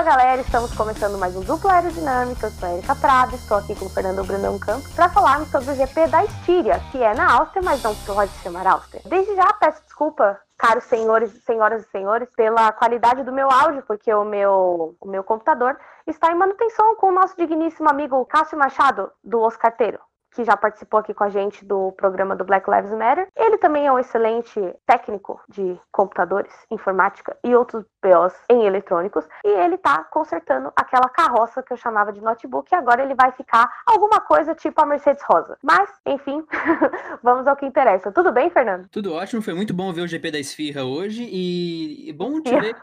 Fala galera, estamos começando mais um Dupla Aerodinâmica. Eu sou a Erika Prada, estou aqui com o Fernando Brunão Campos para falarmos sobre o GP da Estíria, que é na Áustria, mas não pode se chamar Áustria. Desde já peço desculpa caros senhores, senhoras e senhores, pela qualidade do meu áudio, porque o meu, o meu computador está em manutenção com o nosso digníssimo amigo Cássio Machado, do Oscarteiro que já participou aqui com a gente do programa do Black Lives Matter. Ele também é um excelente técnico de computadores, informática e outros BOs em eletrônicos. E ele tá consertando aquela carroça que eu chamava de notebook. E agora ele vai ficar alguma coisa tipo a Mercedes Rosa. Mas, enfim, vamos ao que interessa. Tudo bem, Fernando? Tudo ótimo. Foi muito bom ver o GP da Esfirra hoje. E bom te ver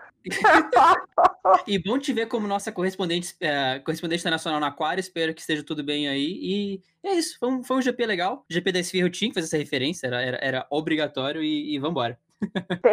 e bom te ver como nossa correspondente, é, correspondente internacional na Aquário. Espero que esteja tudo bem aí. E é isso, foi um, foi um GP legal. GP da Esfirra eu tinha que fazer essa referência, era, era, era obrigatório e, e vambora.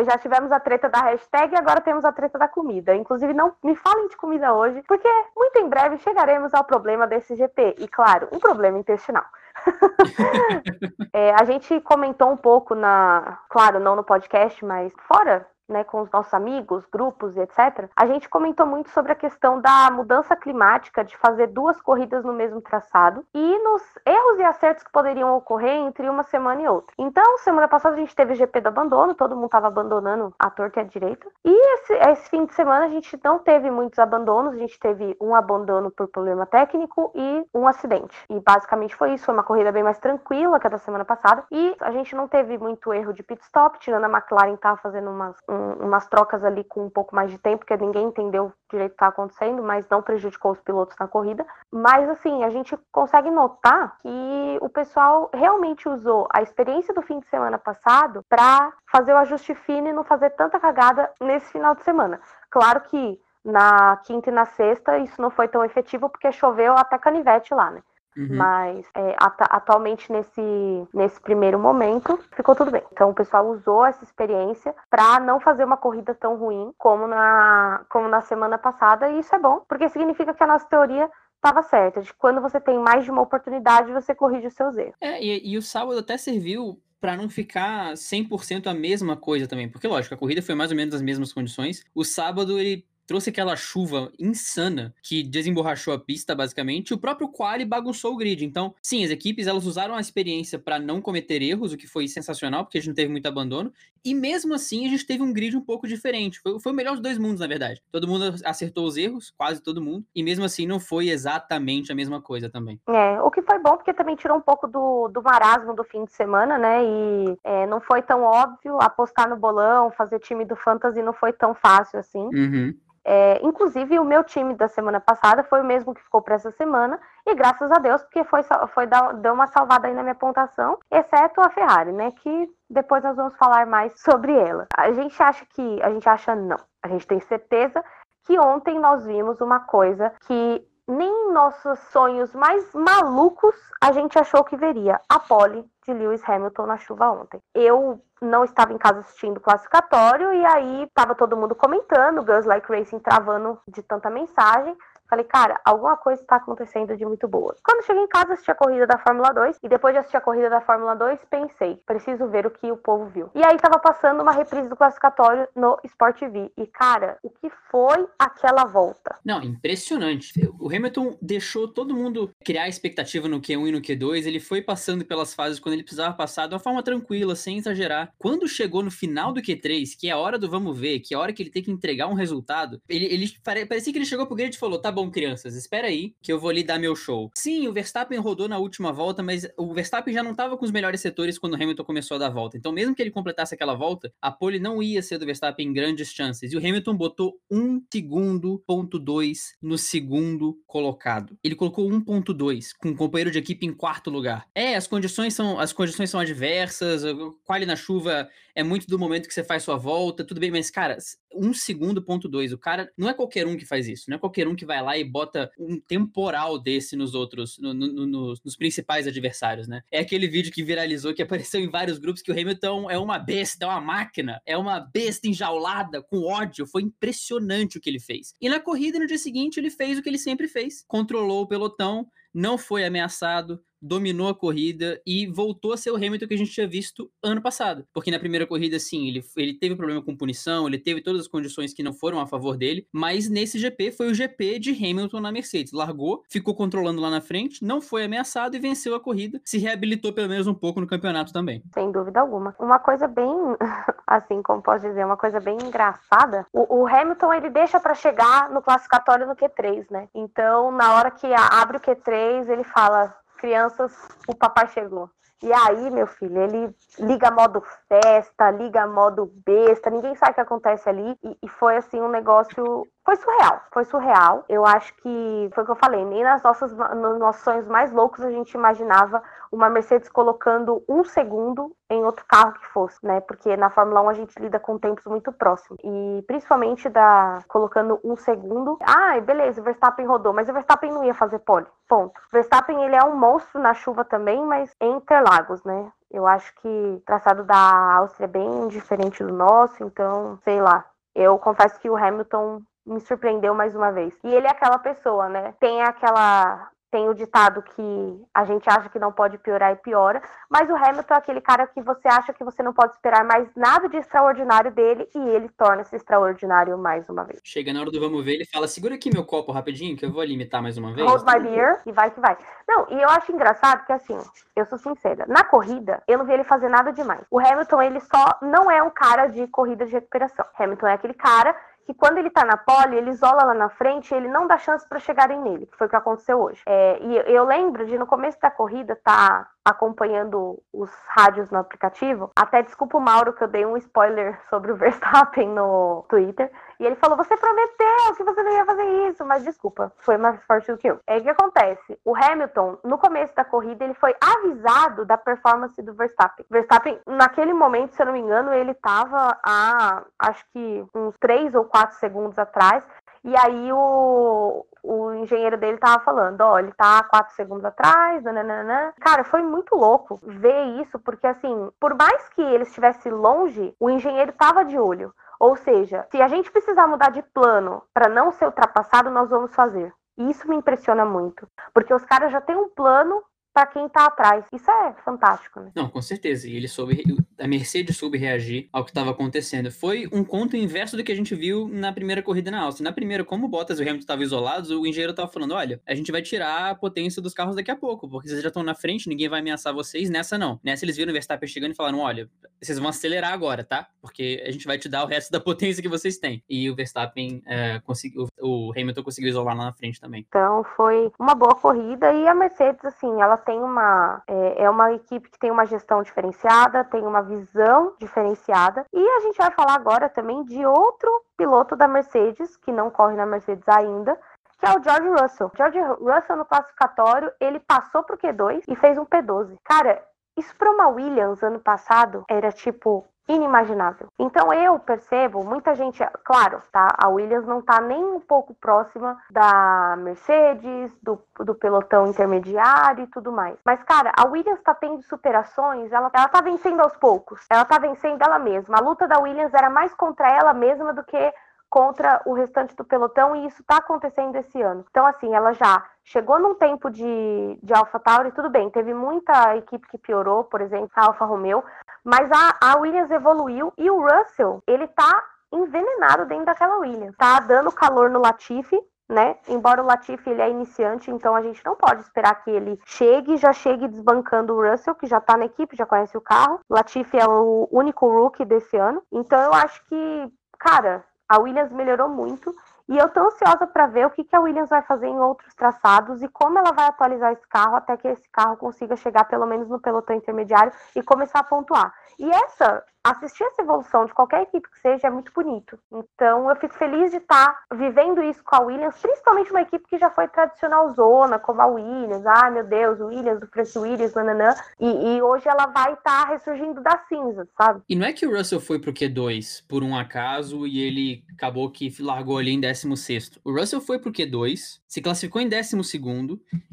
Já tivemos a treta da hashtag e agora temos a treta da comida. Inclusive, não me falem de comida hoje, porque muito em breve chegaremos ao problema desse GP. E, claro, um problema intestinal. é, a gente comentou um pouco na. Claro, não no podcast, mas fora né, com os nossos amigos, grupos e etc., a gente comentou muito sobre a questão da mudança climática, de fazer duas corridas no mesmo traçado e nos erros e acertos que poderiam ocorrer entre uma semana e outra. Então, semana passada a gente teve GP do abandono, todo mundo estava abandonando a torta e a direita. E esse, esse fim de semana a gente não teve muitos abandonos, a gente teve um abandono por problema técnico e um acidente. E basicamente foi isso, foi uma corrida bem mais tranquila que a da semana passada. E a gente não teve muito erro de pit stop, tirando a McLaren estava fazendo umas um, umas trocas ali com um pouco mais de tempo, que ninguém entendeu direito o que está acontecendo, mas não prejudicou os pilotos na corrida. Mas assim, a gente consegue notar que o pessoal realmente usou a experiência do fim de semana passado para fazer o ajuste fino e não fazer tanta cagada nesse final de semana. Claro que na quinta e na sexta isso não foi tão efetivo porque choveu até canivete lá, né? Uhum. Mas é, atualmente, nesse, nesse primeiro momento, ficou tudo bem. Então, o pessoal usou essa experiência para não fazer uma corrida tão ruim como na, como na semana passada, e isso é bom, porque significa que a nossa teoria estava certa, de quando você tem mais de uma oportunidade, você corrige os seus erros. É, e, e o sábado até serviu para não ficar 100% a mesma coisa também, porque lógico, a corrida foi mais ou menos as mesmas condições. O sábado ele trouxe aquela chuva insana que desemborrachou a pista, basicamente. O próprio quali bagunçou o grid. Então, sim, as equipes elas usaram a experiência para não cometer erros, o que foi sensacional, porque a gente não teve muito abandono. E mesmo assim, a gente teve um grid um pouco diferente. Foi, foi o melhor dos dois mundos, na verdade. Todo mundo acertou os erros, quase todo mundo. E mesmo assim, não foi exatamente a mesma coisa também. É, o que foi bom, porque também tirou um pouco do, do marasmo do fim de semana, né? E é, não foi tão óbvio apostar no bolão, fazer time do Fantasy não foi tão fácil assim. Uhum. É, inclusive, o meu time da semana passada foi o mesmo que ficou para essa semana, e graças a Deus, porque foi, foi dar, deu uma salvada aí na minha pontuação, exceto a Ferrari, né? Que depois nós vamos falar mais sobre ela. A gente acha que. A gente acha não. A gente tem certeza que ontem nós vimos uma coisa que nem nossos sonhos mais malucos a gente achou que veria a pole de Lewis Hamilton na chuva ontem. Eu não estava em casa assistindo o classificatório e aí estava todo mundo comentando, Girls Like Racing travando de tanta mensagem. Falei, cara, alguma coisa está acontecendo de muito boa. Quando cheguei em casa, assisti a corrida da Fórmula 2 e depois de assistir a corrida da Fórmula 2, pensei, preciso ver o que o povo viu. E aí tava passando uma reprise do classificatório no Sport TV. E, cara, o que foi aquela volta? Não, impressionante. O Hamilton deixou todo mundo criar expectativa no Q1 e no Q2. Ele foi passando pelas fases quando ele precisava passar de uma forma tranquila, sem exagerar. Quando chegou no final do Q3, que é a hora do vamos ver, que é a hora que ele tem que entregar um resultado, ele, ele parecia que ele chegou pro grid e falou: tá bom, crianças, espera aí que eu vou lhe dar meu show. Sim, o Verstappen rodou na última volta, mas o Verstappen já não estava com os melhores setores quando o Hamilton começou a dar volta. Então, mesmo que ele completasse aquela volta, a pole não ia ser do Verstappen em grandes chances. E o Hamilton botou 1 segundo, ponto 2 no segundo colocado. Ele colocou 1.2 com um companheiro de equipe em quarto lugar. É, as condições são as condições são adversas, quali na chuva é muito do momento que você faz sua volta, tudo bem, mas cara, um segundo ponto dois, o cara não é qualquer um que faz isso, não é qualquer um que vai lá e bota um temporal desse nos outros, no, no, no, nos principais adversários, né? É aquele vídeo que viralizou, que apareceu em vários grupos, que o Hamilton é uma besta, é uma máquina, é uma besta enjaulada, com ódio, foi impressionante o que ele fez. E na corrida, no dia seguinte, ele fez o que ele sempre fez, controlou o pelotão, não foi ameaçado, dominou a corrida e voltou a ser o Hamilton que a gente tinha visto ano passado. Porque na primeira corrida, sim, ele, ele teve problema com punição, ele teve todas as condições que não foram a favor dele, mas nesse GP foi o GP de Hamilton na Mercedes. Largou, ficou controlando lá na frente, não foi ameaçado e venceu a corrida, se reabilitou pelo menos um pouco no campeonato também. Sem dúvida alguma. Uma coisa bem, assim como posso dizer, uma coisa bem engraçada, o, o Hamilton ele deixa para chegar no classificatório no Q3, né? Então, na hora que abre o Q3, ele fala: crianças, o papai chegou. E aí, meu filho, ele liga modo festa, liga modo besta, ninguém sabe o que acontece ali. E, e, foi assim um negócio. Foi surreal, foi surreal. Eu acho que foi o que eu falei, nem nas nossas, nos nossos sonhos mais loucos a gente imaginava uma Mercedes colocando um segundo em outro carro que fosse, né? Porque na Fórmula 1 a gente lida com tempos muito próximos. E principalmente da colocando um segundo. Ah, beleza, o Verstappen rodou, mas o Verstappen não ia fazer pole. Ponto. O Verstappen ele é um monstro na chuva também, mas em Interlagos, né? Eu acho que o traçado da Áustria é bem diferente do nosso, então, sei lá. Eu confesso que o Hamilton me surpreendeu mais uma vez. E ele é aquela pessoa, né? Tem aquela tem o ditado que a gente acha que não pode piorar e piora, mas o Hamilton é aquele cara que você acha que você não pode esperar mais nada de extraordinário dele e ele torna-se extraordinário mais uma vez. Chega na hora do vamos ver, ele fala: segura aqui meu copo rapidinho que eu vou limitar mais uma vez. Hold my beer e vai que vai. Não, e eu acho engraçado que assim, eu sou sincera, na corrida eu não vi ele fazer nada demais. O Hamilton, ele só não é um cara de corrida de recuperação. Hamilton é aquele cara que quando ele tá na pole, ele isola lá na frente e ele não dá chance para chegarem nele, que foi o que aconteceu hoje. É, e eu lembro de no começo da corrida tá acompanhando os rádios no aplicativo. Até desculpa o Mauro que eu dei um spoiler sobre o Verstappen no Twitter. E ele falou: Você prometeu que você não ia fazer isso, mas desculpa, foi mais forte do que eu. É o que acontece: o Hamilton, no começo da corrida, ele foi avisado da performance do Verstappen. Verstappen, naquele momento, se eu não me engano, ele estava a acho que uns 3 ou 4 segundos atrás. E aí o, o engenheiro dele tava falando, ó, ele tá quatro segundos atrás, nananana. Cara, foi muito louco ver isso, porque assim, por mais que ele estivesse longe, o engenheiro tava de olho. Ou seja, se a gente precisar mudar de plano para não ser ultrapassado, nós vamos fazer. E isso me impressiona muito, porque os caras já têm um plano para quem tá atrás. Isso é fantástico, né? Não, com certeza. E ele soube, a Mercedes soube reagir ao que estava acontecendo. Foi um conto inverso do que a gente viu na primeira corrida na Áustria. Na primeira, como o Bottas e o Hamilton estavam isolados, o engenheiro estava falando: olha, a gente vai tirar a potência dos carros daqui a pouco, porque vocês já estão na frente, ninguém vai ameaçar vocês. Nessa não. Nessa eles viram o Verstappen chegando e falaram: olha, vocês vão acelerar agora, tá? Porque a gente vai te dar o resto da potência que vocês têm. E o Verstappen é, conseguiu, o Hamilton conseguiu isolar lá na frente também. Então foi uma boa corrida e a Mercedes, assim, ela tem uma. É, é uma equipe que tem uma gestão diferenciada, tem uma visão diferenciada. E a gente vai falar agora também de outro piloto da Mercedes, que não corre na Mercedes ainda, que é o George Russell. George Russell no classificatório, ele passou pro Q2 e fez um P12. Cara, isso para uma Williams ano passado era tipo inimaginável. Então eu percebo muita gente, claro, tá? A Williams não tá nem um pouco próxima da Mercedes, do, do pelotão intermediário e tudo mais. Mas cara, a Williams tá tendo superações, ela, ela tá vencendo aos poucos. Ela tá vencendo ela mesma. A luta da Williams era mais contra ela mesma do que contra o restante do pelotão e isso está acontecendo esse ano. Então, assim, ela já chegou num tempo de, de AlphaTauri, tudo bem, teve muita equipe que piorou, por exemplo, a Alfa Romeo, mas a, a Williams evoluiu e o Russell, ele tá envenenado dentro daquela Williams. Tá dando calor no Latifi, né? Embora o Latifi ele é iniciante, então a gente não pode esperar que ele chegue, já chegue desbancando o Russell, que já tá na equipe, já conhece o carro. Latifi é o único rookie desse ano. Então eu acho que, cara, a Williams melhorou muito e eu tô ansiosa para ver o que, que a Williams vai fazer em outros traçados e como ela vai atualizar esse carro até que esse carro consiga chegar pelo menos no pelotão intermediário e começar a pontuar. E essa assistir essa evolução de qualquer equipe que seja é muito bonito. Então eu fico feliz de estar vivendo isso com a Williams, principalmente uma equipe que já foi tradicional zona, como a Williams. Ah, meu Deus, o Williams, do Prince Williams, nananã. E, e hoje ela vai estar ressurgindo das cinzas, sabe? E não é que o Russell foi pro Q2 por um acaso e ele acabou que largou ali em 16. O Russell foi pro Q2, se classificou em 12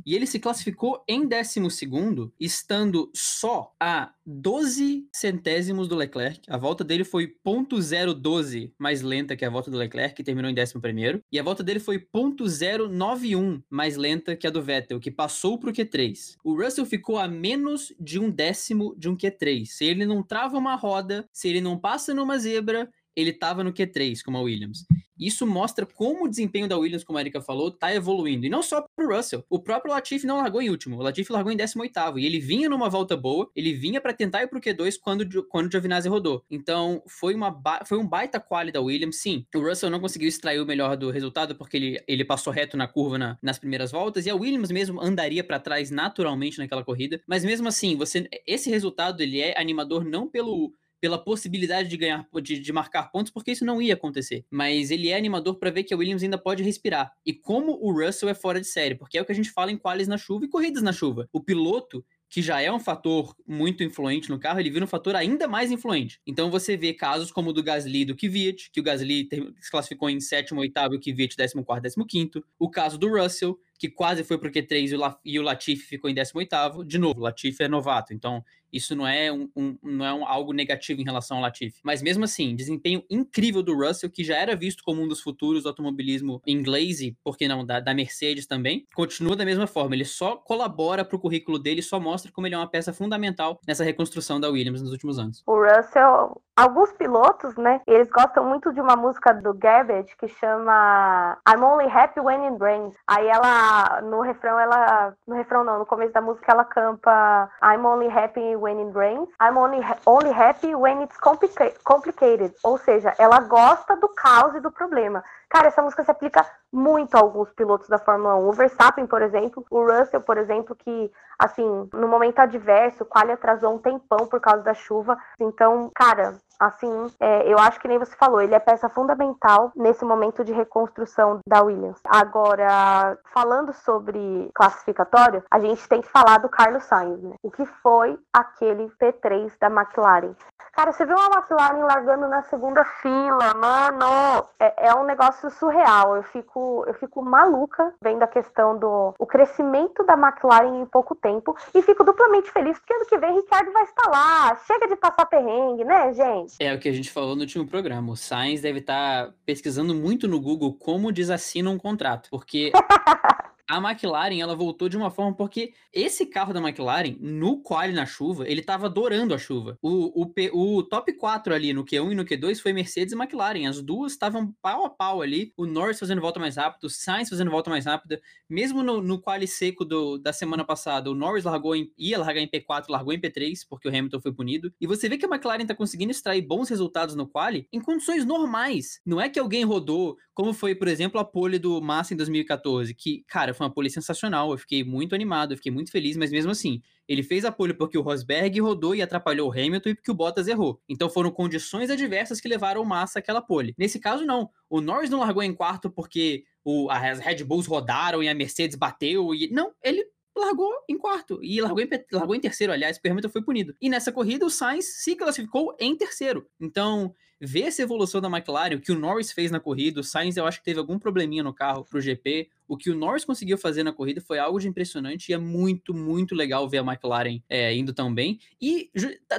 E ele se classificou em 12, estando só a 12 centésimos do Leclerc. A volta dele foi 0.012 mais lenta que a volta do Leclerc, que terminou em 11. E a volta dele foi 0.091 mais lenta que a do Vettel, que passou para o Q3. O Russell ficou a menos de um décimo de um Q3. Se ele não trava uma roda, se ele não passa numa zebra, ele estava no Q3, como a Williams. Isso mostra como o desempenho da Williams, como a Erika falou, está evoluindo. E não só para o Russell. O próprio Latifi não largou em último. O Latifi largou em 18 E ele vinha numa volta boa, ele vinha para tentar ir para o Q2 quando, quando o Giovinazzi rodou. Então, foi, uma foi um baita quali da Williams. Sim, o Russell não conseguiu extrair o melhor do resultado porque ele, ele passou reto na curva na, nas primeiras voltas. E a Williams mesmo andaria para trás naturalmente naquela corrida. Mas mesmo assim, você esse resultado ele é animador não pelo pela possibilidade de ganhar, de, de, marcar pontos, porque isso não ia acontecer. Mas ele é animador para ver que a Williams ainda pode respirar. E como o Russell é fora de série, porque é o que a gente fala em quales na chuva e corridas na chuva. O piloto que já é um fator muito influente no carro, ele vira um fator ainda mais influente. Então você vê casos como o do Gasly e do Kvyat, que o Gasly se classificou em sétimo, oitavo e o Kvyat décimo quarto, décimo quinto. O caso do Russell, que quase foi pro Q3 e o Latifi ficou em 18º. De novo, o Latifi é novato, então isso não é, um, um, não é um, algo negativo em relação ao Latifi. Mas mesmo assim, desempenho incrível do Russell, que já era visto como um dos futuros do automobilismo inglês e, por que não, da, da Mercedes também, continua da mesma forma. Ele só colabora para o currículo dele, só mostra como ele é uma peça fundamental nessa reconstrução da Williams nos últimos anos. O Russell, alguns pilotos, né, eles gostam muito de uma música do Garbage que chama I'm Only Happy When It Rains. Aí ela no refrão, ela. No refrão não, no começo da música ela canta I'm only happy when it rains. I'm only, only happy when it's complica complicated. Ou seja, ela gosta do caos e do problema. Cara, essa música se aplica muito a alguns pilotos da Fórmula 1. O Verstappen, por exemplo, o Russell, por exemplo, que, assim, no momento adverso, o qual atrasou um tempão por causa da chuva. Então, cara, assim, é, eu acho que nem você falou, ele é peça fundamental nesse momento de reconstrução da Williams. Agora, falando sobre classificatório, a gente tem que falar do Carlos Sainz, né? O que foi aquele P3 da McLaren? Cara, você viu uma McLaren largando na segunda fila, mano, é, é um negócio surreal. Eu fico, eu fico maluca vendo a questão do o crescimento da McLaren em pouco tempo e fico duplamente feliz porque ano que vem Ricardo vai estar lá. Chega de passar perrengue, né, gente? É o que a gente falou no último programa. O Sainz deve estar pesquisando muito no Google como desassina um contrato, porque a McLaren ela voltou de uma forma porque esse carro da McLaren, no quali na chuva, ele tava adorando a chuva. O, o, o top 4 ali no Q1 e no Q2 foi Mercedes e McLaren. As duas estavam pau a pau ali. O Norris fazendo volta mais rápido, o Sainz fazendo volta mais rápida. Mesmo no, no quali seco do, da semana passada, o Norris largou em, ia largar em P4, largou em P3, porque o Hamilton foi punido. E você vê que a McLaren tá conseguindo extrair bons resultados no quali em condições normais. Não é que alguém rodou, como foi, por exemplo, a pole do Massa em 2014, que, cara, foi uma pole sensacional. Eu fiquei muito animado, eu fiquei muito feliz, mas mesmo assim, ele fez a pole porque o Rosberg rodou e atrapalhou o Hamilton e porque o Bottas errou. Então foram condições adversas que levaram Massa àquela pole. Nesse caso, não. O Norris não largou em quarto porque o, as Red Bulls rodaram e a Mercedes bateu. e Não, ele largou em quarto e largou em, largou em terceiro, aliás, porque o Hamilton foi punido. E nessa corrida o Sainz se classificou em terceiro. Então, ver essa evolução da McLaren, o que o Norris fez na corrida, o Sainz eu acho que teve algum probleminha no carro pro GP, o que o Norris conseguiu fazer na corrida foi algo de impressionante e é muito, muito legal ver a McLaren é, indo tão bem. E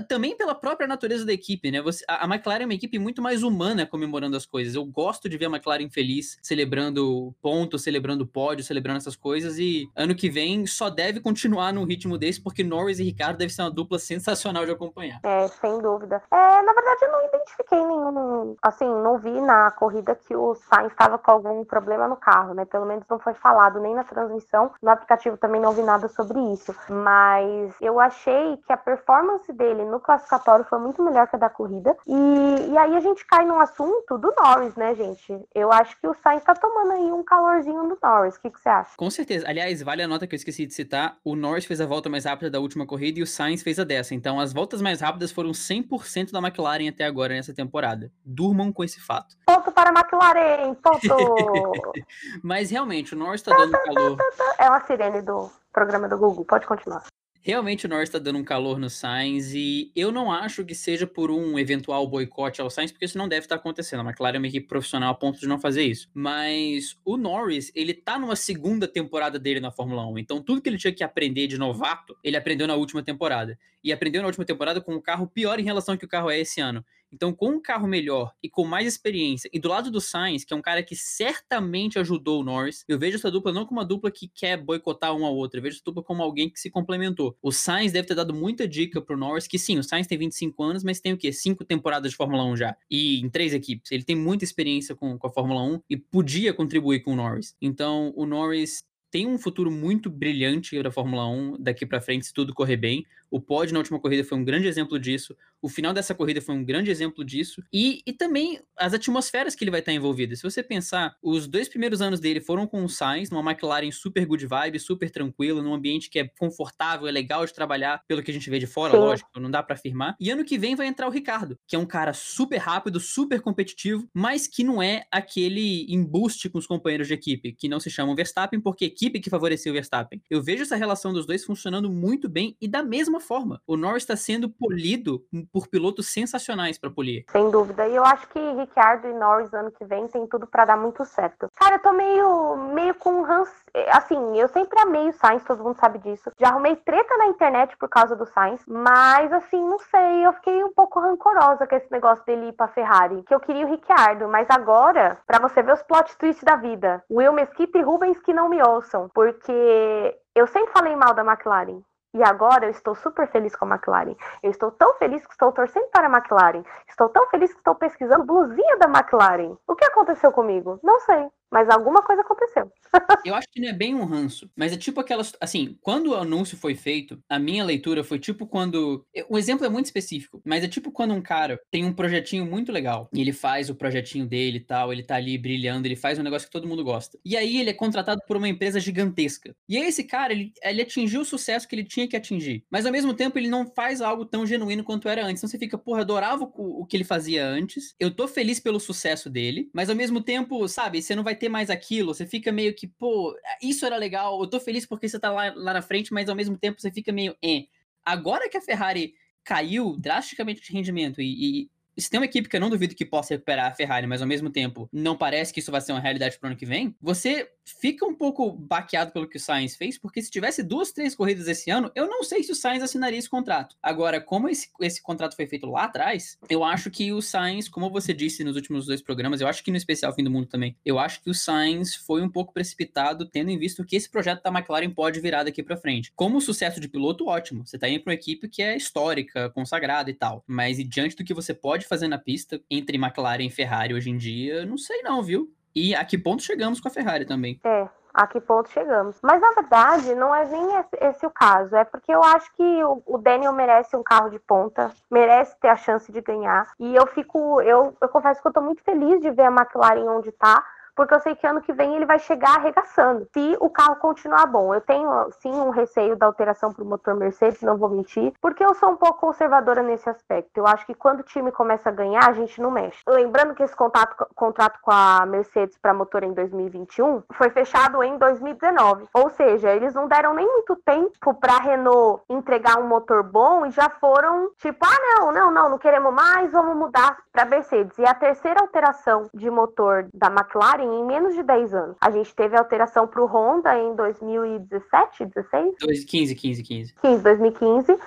também pela própria natureza da equipe, né? Você, a, a, McLaren é uma equipe muito mais humana comemorando as coisas. Eu gosto de ver a McLaren feliz, celebrando pontos, celebrando pódio, celebrando essas coisas. E ano que vem só deve continuar num ritmo desse, porque Norris e Ricardo deve ser uma dupla sensacional de acompanhar. É, sem dúvida. É, na verdade, eu não identifiquei nenhum. Assim, não vi na corrida que o Sainz estava com algum problema no carro, né? Pelo menos não foi falado nem na transmissão, no aplicativo também não vi nada sobre isso. Mas eu achei que a performance dele no classificatório foi muito melhor que a da corrida. E, e aí a gente cai num assunto do Norris, né, gente? Eu acho que o Sainz tá tomando aí um calorzinho do Norris. O que, que você acha? Com certeza. Aliás, vale a nota que eu esqueci de citar: o Norris fez a volta mais rápida da última corrida e o Sainz fez a dessa. Então as voltas mais rápidas foram 100% da McLaren até agora nessa temporada. Durmam com esse fato. Ponto para a McLaren, ponto! Mas realmente, o Norris tá dando calor. É uma sirene do programa do Google, pode continuar. Realmente o Norris está dando um calor no Sainz e eu não acho que seja por um eventual boicote ao Sainz, porque isso não deve estar acontecendo. A McLaren é uma equipe profissional a ponto de não fazer isso. Mas o Norris, ele tá numa segunda temporada dele na Fórmula 1. Então tudo que ele tinha que aprender de novato, ele aprendeu na última temporada. E aprendeu na última temporada com um carro pior em relação ao que o carro é esse ano. Então, com um carro melhor e com mais experiência, e do lado do Sainz, que é um cara que certamente ajudou o Norris, eu vejo essa dupla não como uma dupla que quer boicotar um ao outro, eu vejo essa dupla como alguém que se complementou. O Sainz deve ter dado muita dica pro Norris, que sim, o Sainz tem 25 anos, mas tem o quê? Cinco temporadas de Fórmula 1 já, e em três equipes. Ele tem muita experiência com, com a Fórmula 1 e podia contribuir com o Norris. Então, o Norris tem um futuro muito brilhante da Fórmula 1 daqui para frente, se tudo correr bem. O pódio na última corrida foi um grande exemplo disso. O final dessa corrida foi um grande exemplo disso. E, e também as atmosferas que ele vai estar envolvido. Se você pensar, os dois primeiros anos dele foram com o Sainz, numa McLaren super good vibe, super tranquilo, num ambiente que é confortável, é legal de trabalhar, pelo que a gente vê de fora, Sim. lógico, não dá para afirmar. E ano que vem vai entrar o Ricardo, que é um cara super rápido, super competitivo, mas que não é aquele embuste com os companheiros de equipe, que não se chamam Verstappen, porque equipe que favoreceu o Verstappen. Eu vejo essa relação dos dois funcionando muito bem e da mesma forma. O Norris está sendo polido por pilotos sensacionais para polir. Sem dúvida. E eu acho que Ricciardo e Norris ano que vem tem tudo para dar muito certo. Cara, eu tô meio, meio com Hans. Assim, eu sempre amei o Sainz, todo mundo sabe disso. Já arrumei treta na internet por causa do Sainz, mas assim, não sei, eu fiquei um pouco rancorosa com esse negócio dele ir pra Ferrari. Que eu queria o Ricciardo, mas agora, para você ver os plot twists da vida, Will Mesquita e Rubens que não me ouçam, porque eu sempre falei mal da McLaren. E agora eu estou super feliz com a McLaren. Eu estou tão feliz que estou torcendo para a McLaren. Estou tão feliz que estou pesquisando blusinha da McLaren. O que aconteceu comigo? Não sei. Mas alguma coisa aconteceu. eu acho que não é bem um ranço, mas é tipo aquelas. Assim, quando o anúncio foi feito, a minha leitura foi tipo quando. O exemplo é muito específico, mas é tipo quando um cara tem um projetinho muito legal e ele faz o projetinho dele e tal, ele tá ali brilhando, ele faz um negócio que todo mundo gosta. E aí ele é contratado por uma empresa gigantesca. E aí esse cara, ele, ele atingiu o sucesso que ele tinha que atingir. Mas ao mesmo tempo ele não faz algo tão genuíno quanto era antes. Então você fica, porra, adorava o, o que ele fazia antes. Eu tô feliz pelo sucesso dele, mas ao mesmo tempo, sabe, você não vai ter mais aquilo, você fica meio que, pô, isso era legal, eu tô feliz porque você tá lá, lá na frente, mas ao mesmo tempo você fica meio, eh. Agora que a Ferrari caiu drasticamente de rendimento e, e se tem uma equipe que eu não duvido que possa recuperar a Ferrari, mas ao mesmo tempo não parece que isso vai ser uma realidade pro ano que vem, você fica um pouco baqueado pelo que o Sainz fez, porque se tivesse duas, três corridas esse ano, eu não sei se o Sainz assinaria esse contrato. Agora, como esse, esse contrato foi feito lá atrás, eu acho que o Sainz, como você disse nos últimos dois programas, eu acho que no especial Fim do Mundo também, eu acho que o Sainz foi um pouco precipitado, tendo em vista que esse projeto da McLaren pode virar daqui para frente. Como sucesso de piloto, ótimo. Você tá indo pra uma equipe que é histórica, consagrada e tal. Mas e diante do que você pode fazer na pista entre McLaren e Ferrari hoje em dia, não sei não, viu? E a que ponto chegamos com a Ferrari também? É, a que ponto chegamos. Mas na verdade, não é nem esse, esse o caso. É porque eu acho que o, o, Daniel merece um carro de ponta, merece ter a chance de ganhar. E eu fico, eu, eu confesso que eu tô muito feliz de ver a McLaren onde tá porque eu sei que ano que vem ele vai chegar arregaçando, se o carro continuar bom. Eu tenho, sim, um receio da alteração para o motor Mercedes, não vou mentir, porque eu sou um pouco conservadora nesse aspecto. Eu acho que quando o time começa a ganhar, a gente não mexe. Lembrando que esse contato, contrato com a Mercedes para motor em 2021 foi fechado em 2019, ou seja, eles não deram nem muito tempo para a Renault entregar um motor bom e já foram tipo, ah, não, não, não, não queremos mais, vamos mudar para Mercedes. E a terceira alteração de motor da McLaren em menos de 10 anos. A gente teve alteração para o Honda em 2017, 16? 2015, 15, 15. 15, 2015.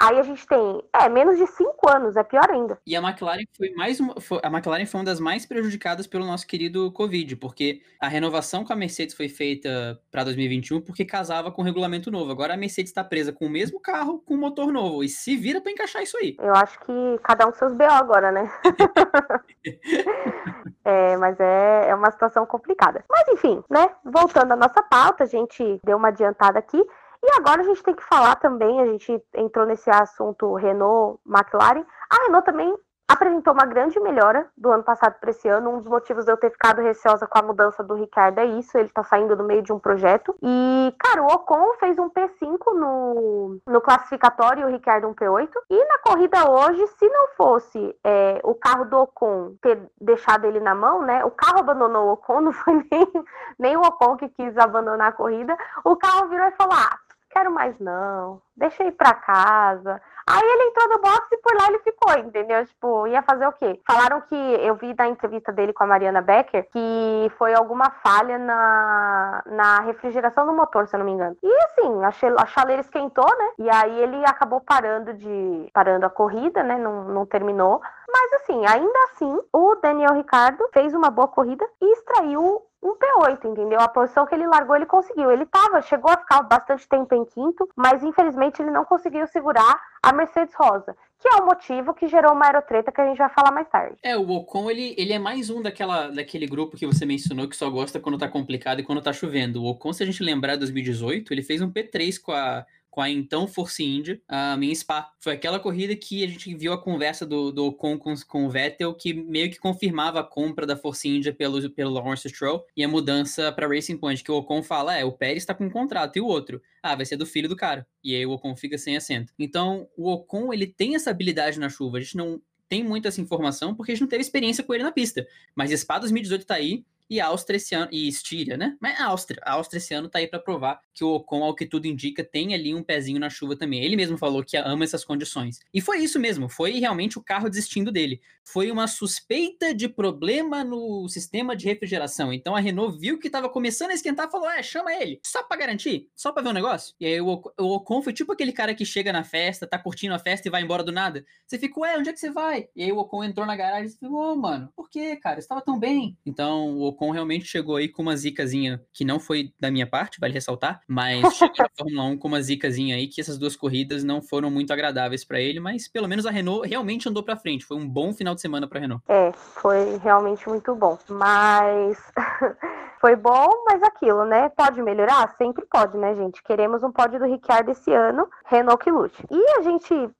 Aí a gente tem, é, menos de cinco anos, é pior ainda. E a McLaren foi mais uma, foi, a McLaren foi uma das mais prejudicadas pelo nosso querido Covid, porque a renovação com a Mercedes foi feita para 2021 porque casava com o regulamento novo. Agora a Mercedes está presa com o mesmo carro, com o motor novo, e se vira para encaixar isso aí. Eu acho que cada um seus BO agora, né? é, mas é, é uma situação complicada. Mas enfim, né? Voltando à nossa pauta, a gente deu uma adiantada aqui. E agora a gente tem que falar também, a gente entrou nesse assunto Renault, McLaren. A Renault também apresentou uma grande melhora do ano passado para esse ano. Um dos motivos de eu ter ficado receosa com a mudança do Ricardo é isso, ele tá saindo no meio de um projeto. E, cara, o Ocon fez um P5 no, no classificatório e o Ricardo um P8. E na corrida hoje, se não fosse é, o carro do Ocon ter deixado ele na mão, né? O carro abandonou o Ocon, não foi nem, nem o Ocon que quis abandonar a corrida. O carro virou e falou: ah, quero mais não, deixa eu ir pra casa. Aí ele entrou no box e por lá ele ficou, entendeu? Tipo, ia fazer o quê? Falaram que eu vi na entrevista dele com a Mariana Becker que foi alguma falha na, na refrigeração do motor, se eu não me engano. E assim, a, a chaleira esquentou, né? E aí ele acabou parando de parando a corrida, né? Não, não terminou. Mas assim, ainda assim, o Daniel Ricardo fez uma boa corrida e extraiu um P8, entendeu? A posição que ele largou, ele conseguiu. Ele tava, chegou a ficar bastante tempo em quinto, mas infelizmente ele não conseguiu segurar a Mercedes Rosa, que é o motivo que gerou uma aerotreta que a gente vai falar mais tarde. É, o Ocon, ele, ele é mais um daquela, daquele grupo que você mencionou que só gosta quando tá complicado e quando tá chovendo. O Ocon, se a gente lembrar de 2018, ele fez um P3 com a com a então Force India, a minha Spa. Foi aquela corrida que a gente viu a conversa do, do Ocon com, com o Vettel, que meio que confirmava a compra da Force India pelo, pelo Lawrence Stroll e a mudança para Racing Point, que o Ocon fala, é, o Pérez está com um contrato, e o outro? Ah, vai ser do filho do cara. E aí o Ocon fica sem assento. Então, o Ocon, ele tem essa habilidade na chuva, a gente não tem muita essa informação porque a gente não teve experiência com ele na pista. Mas Spa 2018 tá aí, e Áustria esse ano, e Estíria, né? Mas a Áustria, a Áustria esse ano tá aí para provar que o Ocon, ao que tudo indica, tem ali um pezinho na chuva também. Ele mesmo falou que ama essas condições. E foi isso mesmo, foi realmente o carro desistindo dele. Foi uma suspeita de problema no sistema de refrigeração. Então a Renault viu que tava começando a esquentar e falou: é, chama ele, só para garantir, só para ver o um negócio. E aí o Ocon, o Ocon foi tipo aquele cara que chega na festa, tá curtindo a festa e vai embora do nada. Você fica, ué, onde é que você vai? E aí o Ocon entrou na garagem e falou: ô, oh, mano, por que, cara? Estava tão bem. Então o Ocon Ocon realmente chegou aí com uma zicazinha que não foi da minha parte, vale ressaltar, mas chegou na Fórmula 1 com uma zicazinha aí que essas duas corridas não foram muito agradáveis para ele, mas pelo menos a Renault realmente andou para frente. Foi um bom final de semana para Renault. É, foi realmente muito bom, mas foi bom, mas aquilo, né? Pode melhorar? Sempre pode, né, gente? Queremos um pódio do Ricciardo esse ano, Renault que lute. E a gente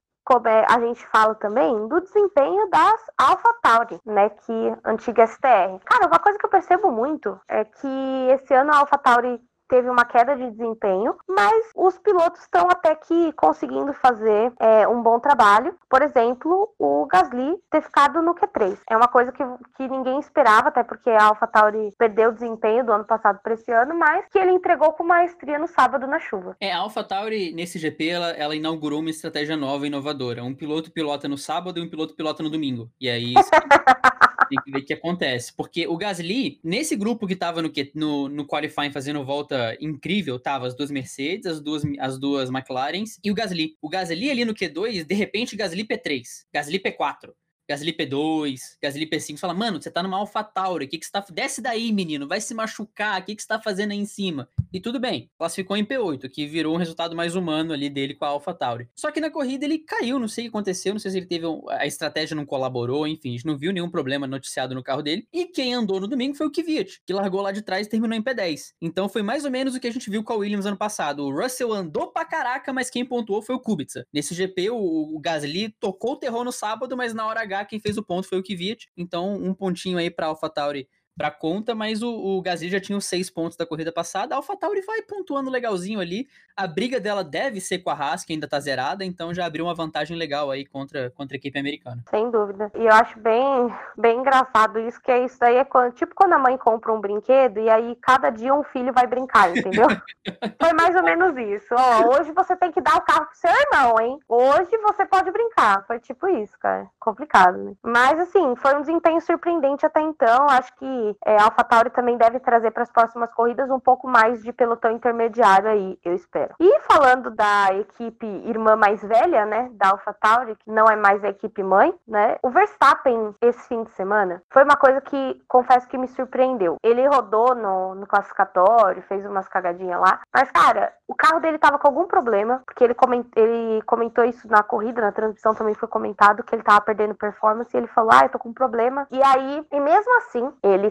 a gente fala também do desempenho das AlphaTauri, né, que antiga STR. Cara, uma coisa que eu percebo muito é que esse ano a AlphaTauri teve uma queda de desempenho, mas os pilotos estão até que conseguindo fazer é, um bom trabalho. Por exemplo, o Gasly ter ficado no Q3. É uma coisa que, que ninguém esperava, até porque a AlphaTauri perdeu o desempenho do ano passado para esse ano, mas que ele entregou com maestria no sábado na chuva. É, a AlphaTauri nesse GP ela, ela inaugurou uma estratégia nova e inovadora. Um piloto pilota no sábado e um piloto pilota no domingo. E aí tem que ver o que acontece. Porque o Gasly, nesse grupo que tava no, no, no qualifying fazendo volta incrível, tava as duas Mercedes, as duas, as duas McLarens e o Gasly. O Gasly ali no Q2, de repente, Gasly P3, Gasly P4. Gasly P2, Gasly P5, fala, mano, você tá numa AlphaTauri, que que você tá... Desce daí, menino, vai se machucar, o que que você tá fazendo aí em cima? E tudo bem, classificou em P8, que virou um resultado mais humano ali dele com a AlphaTauri. Só que na corrida ele caiu, não sei o que aconteceu, não sei se ele teve... A estratégia não colaborou, enfim, a gente não viu nenhum problema noticiado no carro dele. E quem andou no domingo foi o Kvyat, que largou lá de trás e terminou em P10. Então foi mais ou menos o que a gente viu com a Williams ano passado. O Russell andou pra caraca, mas quem pontuou foi o Kubica. Nesse GP, o, o Gasly tocou o terror no sábado, mas na hora H quem fez o ponto foi o Kvyat. Então, um pontinho aí para AlphaTauri para conta, mas o, o Gasly já tinha os seis pontos da corrida passada. A AlphaTauri vai pontuando legalzinho ali. A briga dela deve ser com a Haas, que ainda tá zerada, então já abriu uma vantagem legal aí contra, contra a equipe americana. Sem dúvida. E eu acho bem, bem engraçado isso, que é isso aí é quando, tipo quando a mãe compra um brinquedo e aí cada dia um filho vai brincar, entendeu? Foi mais ou menos isso. Ó, hoje você tem que dar o carro pro seu irmão, hein? Hoje você pode brincar. Foi tipo isso, cara. Complicado, né? Mas assim, foi um desempenho surpreendente até então. Acho que é, a AlphaTauri também deve trazer para as próximas corridas um pouco mais de pelotão intermediário aí, eu espero. E falando da equipe irmã mais velha, né, da AlphaTauri, que não é mais a equipe mãe, né, o Verstappen esse fim de semana foi uma coisa que confesso que me surpreendeu. Ele rodou no, no classificatório, fez umas cagadinhas lá, mas cara, o carro dele tava com algum problema, porque ele, coment, ele comentou isso na corrida, na transmissão também foi comentado que ele tava perdendo performance e ele falou: "Ah, eu tô com um problema". E aí, e mesmo assim, ele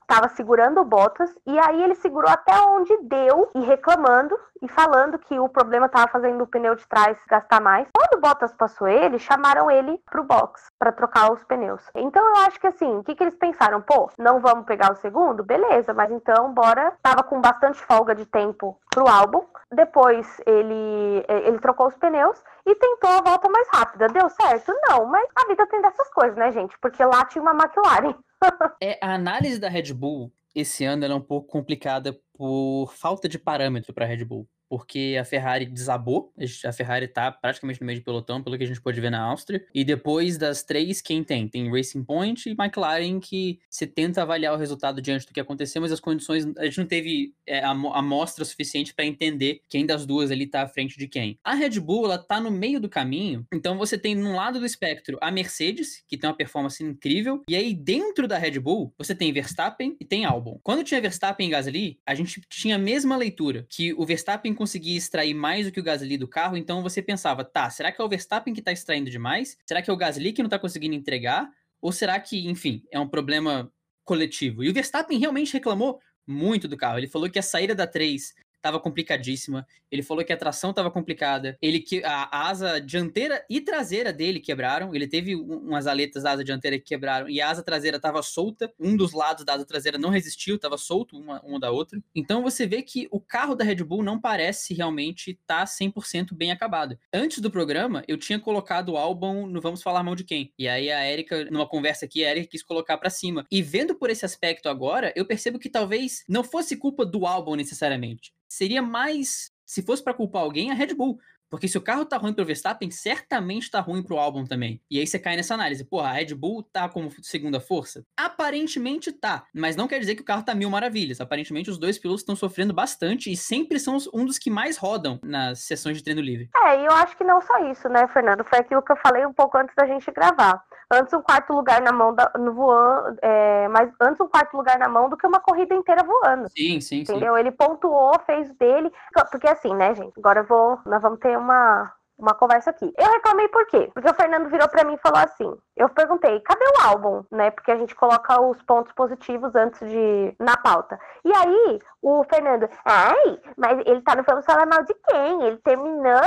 estava segurando o Bottas e aí ele segurou até onde deu e reclamando e falando que o problema estava fazendo o pneu de trás gastar mais. Quando o Bottas passou ele, chamaram ele pro box para trocar os pneus. Então eu acho que assim, o que, que eles pensaram? Pô, não vamos pegar o segundo? Beleza, mas então bora. Tava com bastante folga de tempo pro álbum. Depois ele, ele trocou os pneus e tentou a volta mais rápida. Deu certo? Não, mas a vida tem dessas coisas, né, gente? Porque lá tinha uma McLaren. é, a análise da Red Bull esse ano é um pouco complicada por falta de parâmetro para a Red Bull. Porque a Ferrari desabou. A Ferrari tá praticamente no meio de pelotão, pelo que a gente pode ver na Áustria. E depois das três, quem tem? Tem Racing Point e McLaren, que se tenta avaliar o resultado diante do que aconteceu, mas as condições. A gente não teve é, amostra suficiente para entender quem das duas ali tá à frente de quem. A Red Bull, ela tá no meio do caminho, então você tem num lado do espectro a Mercedes, que tem uma performance incrível, e aí dentro da Red Bull, você tem Verstappen e tem Albon. Quando tinha Verstappen e Gasly, a gente tinha a mesma leitura, que o Verstappen conseguia extrair mais do que o Gasly do carro, então você pensava, tá, será que é o Verstappen que tá extraindo demais? Será que é o Gasly que não tá conseguindo entregar? Ou será que, enfim, é um problema coletivo? E o Verstappen realmente reclamou muito do carro. Ele falou que a saída da 3 estava complicadíssima. Ele falou que a tração estava complicada. Ele que a asa dianteira e traseira dele quebraram. Ele teve umas aletas da asa dianteira que quebraram e a asa traseira estava solta. Um dos lados da asa traseira não resistiu, estava solto uma, uma da outra. Então você vê que o carro da Red Bull não parece realmente estar tá 100% bem acabado. Antes do programa, eu tinha colocado o álbum no Vamos Falar Mal de Quem. E aí a Erika, numa conversa aqui, a Erika quis colocar para cima. E vendo por esse aspecto agora, eu percebo que talvez não fosse culpa do álbum necessariamente seria mais. Se fosse para culpar alguém, a Red Bull. Porque se o carro tá ruim pro Verstappen, certamente tá ruim pro álbum também. E aí você cai nessa análise. Porra, a Red Bull tá como segunda força? Aparentemente tá. Mas não quer dizer que o carro tá mil maravilhas. Aparentemente os dois pilotos estão sofrendo bastante e sempre são um dos que mais rodam nas sessões de treino livre. É, e eu acho que não só isso, né, Fernando? Foi aquilo que eu falei um pouco antes da gente gravar. Antes um quarto lugar na mão da, no voando, é, mas antes um quarto lugar na mão do que uma corrida inteira voando. Sim, sim, entendeu? Sim. Ele pontuou, fez dele. Porque assim, né, gente? Agora eu vou. Nós vamos ter uma, uma conversa aqui. Eu reclamei por quê? Porque o Fernando virou para mim e falou assim: eu perguntei, cadê o álbum? Né? Porque a gente coloca os pontos positivos antes de. na pauta. E aí, o Fernando, ai, mas ele tá no Vamos Falar Mal de quem? Ele terminou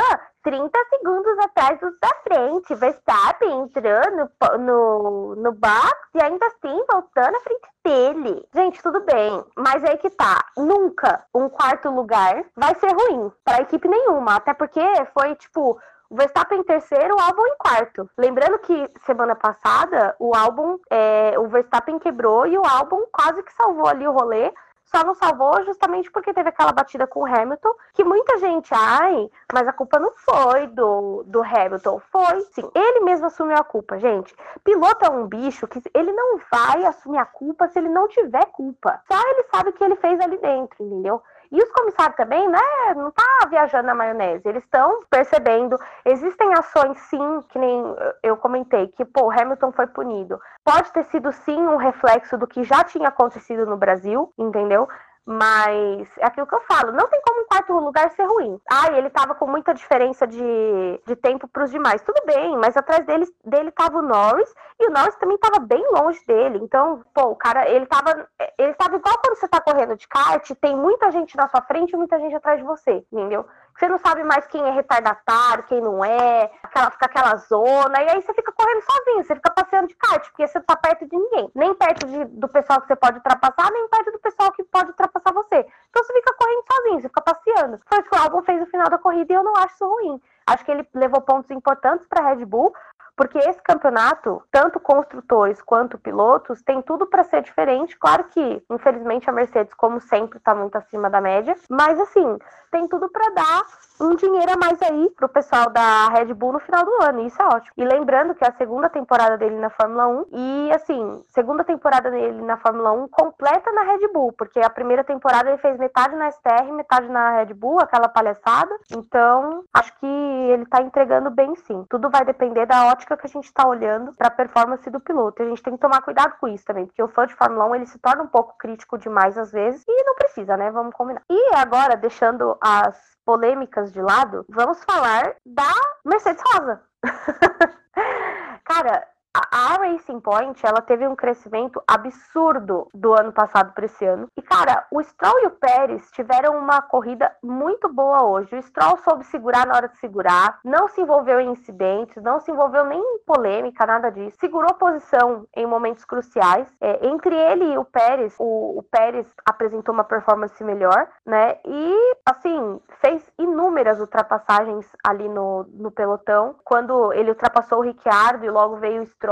30 segundos atrás dos da frente. Verstappen entrando no, no, box e ainda assim voltando à frente dele. Gente, tudo bem, mas aí que tá. Nunca um quarto lugar vai ser ruim para equipe nenhuma. Até porque foi tipo o Verstappen em terceiro, o álbum em quarto. Lembrando que semana passada o álbum, é, o Verstappen quebrou e o álbum quase que salvou ali o rolê. Só não salvou justamente porque teve aquela batida com o Hamilton, que muita gente, ai, mas a culpa não foi do, do Hamilton. Foi, sim. Ele mesmo assumiu a culpa, gente. Piloto é um bicho que ele não vai assumir a culpa se ele não tiver culpa. Só ele sabe o que ele fez ali dentro, entendeu? E os comissários também, né, não tá viajando na maionese, eles estão percebendo, existem ações sim, que nem eu comentei, que pô, Hamilton foi punido. Pode ter sido sim um reflexo do que já tinha acontecido no Brasil, entendeu? Mas é aquilo que eu falo, não tem como um quarto lugar ser ruim. Ah, ele tava com muita diferença de, de tempo para os demais. Tudo bem, mas atrás dele, dele tava o Norris e o Norris também tava bem longe dele. Então, pô, o cara, ele tava. Ele tava igual quando você tá correndo de kart, tem muita gente na sua frente e muita gente atrás de você, entendeu? Você não sabe mais quem é retardatário, quem não é, aquela, fica aquela zona, e aí você fica correndo sozinho, você fica passeando de kart, porque você não tá perto de ninguém. Nem perto de, do pessoal que você pode ultrapassar, nem perto do pessoal que pode ultrapassar você. Então você fica correndo sozinho, você fica passeando. Foi isso que o Albon fez no final da corrida e eu não acho isso ruim. Acho que ele levou pontos importantes para a Red Bull, porque esse campeonato, tanto construtores quanto pilotos, tem tudo para ser diferente. Claro que, infelizmente, a Mercedes, como sempre, está muito acima da média, mas assim, tem tudo para dar um dinheiro a mais aí pro pessoal da Red Bull no final do ano, e isso é ótimo. E lembrando que é a segunda temporada dele na Fórmula 1, e assim, segunda temporada dele na Fórmula 1 completa na Red Bull, porque a primeira temporada ele fez metade na STR, metade na Red Bull, aquela palhaçada. Então, acho que ele tá entregando bem sim. Tudo vai depender da ótica que a gente tá olhando pra performance do piloto. A gente tem que tomar cuidado com isso também, porque o fã de Fórmula 1 ele se torna um pouco crítico demais às vezes, e não precisa, né? Vamos combinar. E agora, deixando as polêmicas de lado, vamos falar da Mercedes Rosa. Cara, a Racing Point, ela teve um crescimento absurdo do ano passado para esse ano. E, cara, o Stroll e o Pérez tiveram uma corrida muito boa hoje. O Stroll soube segurar na hora de segurar, não se envolveu em incidentes, não se envolveu nem em polêmica, nada disso. Segurou posição em momentos cruciais. É, entre ele e o Pérez, o, o Pérez apresentou uma performance melhor, né? E, assim, fez inúmeras ultrapassagens ali no, no pelotão. Quando ele ultrapassou o Ricciardo e logo veio o Stroll,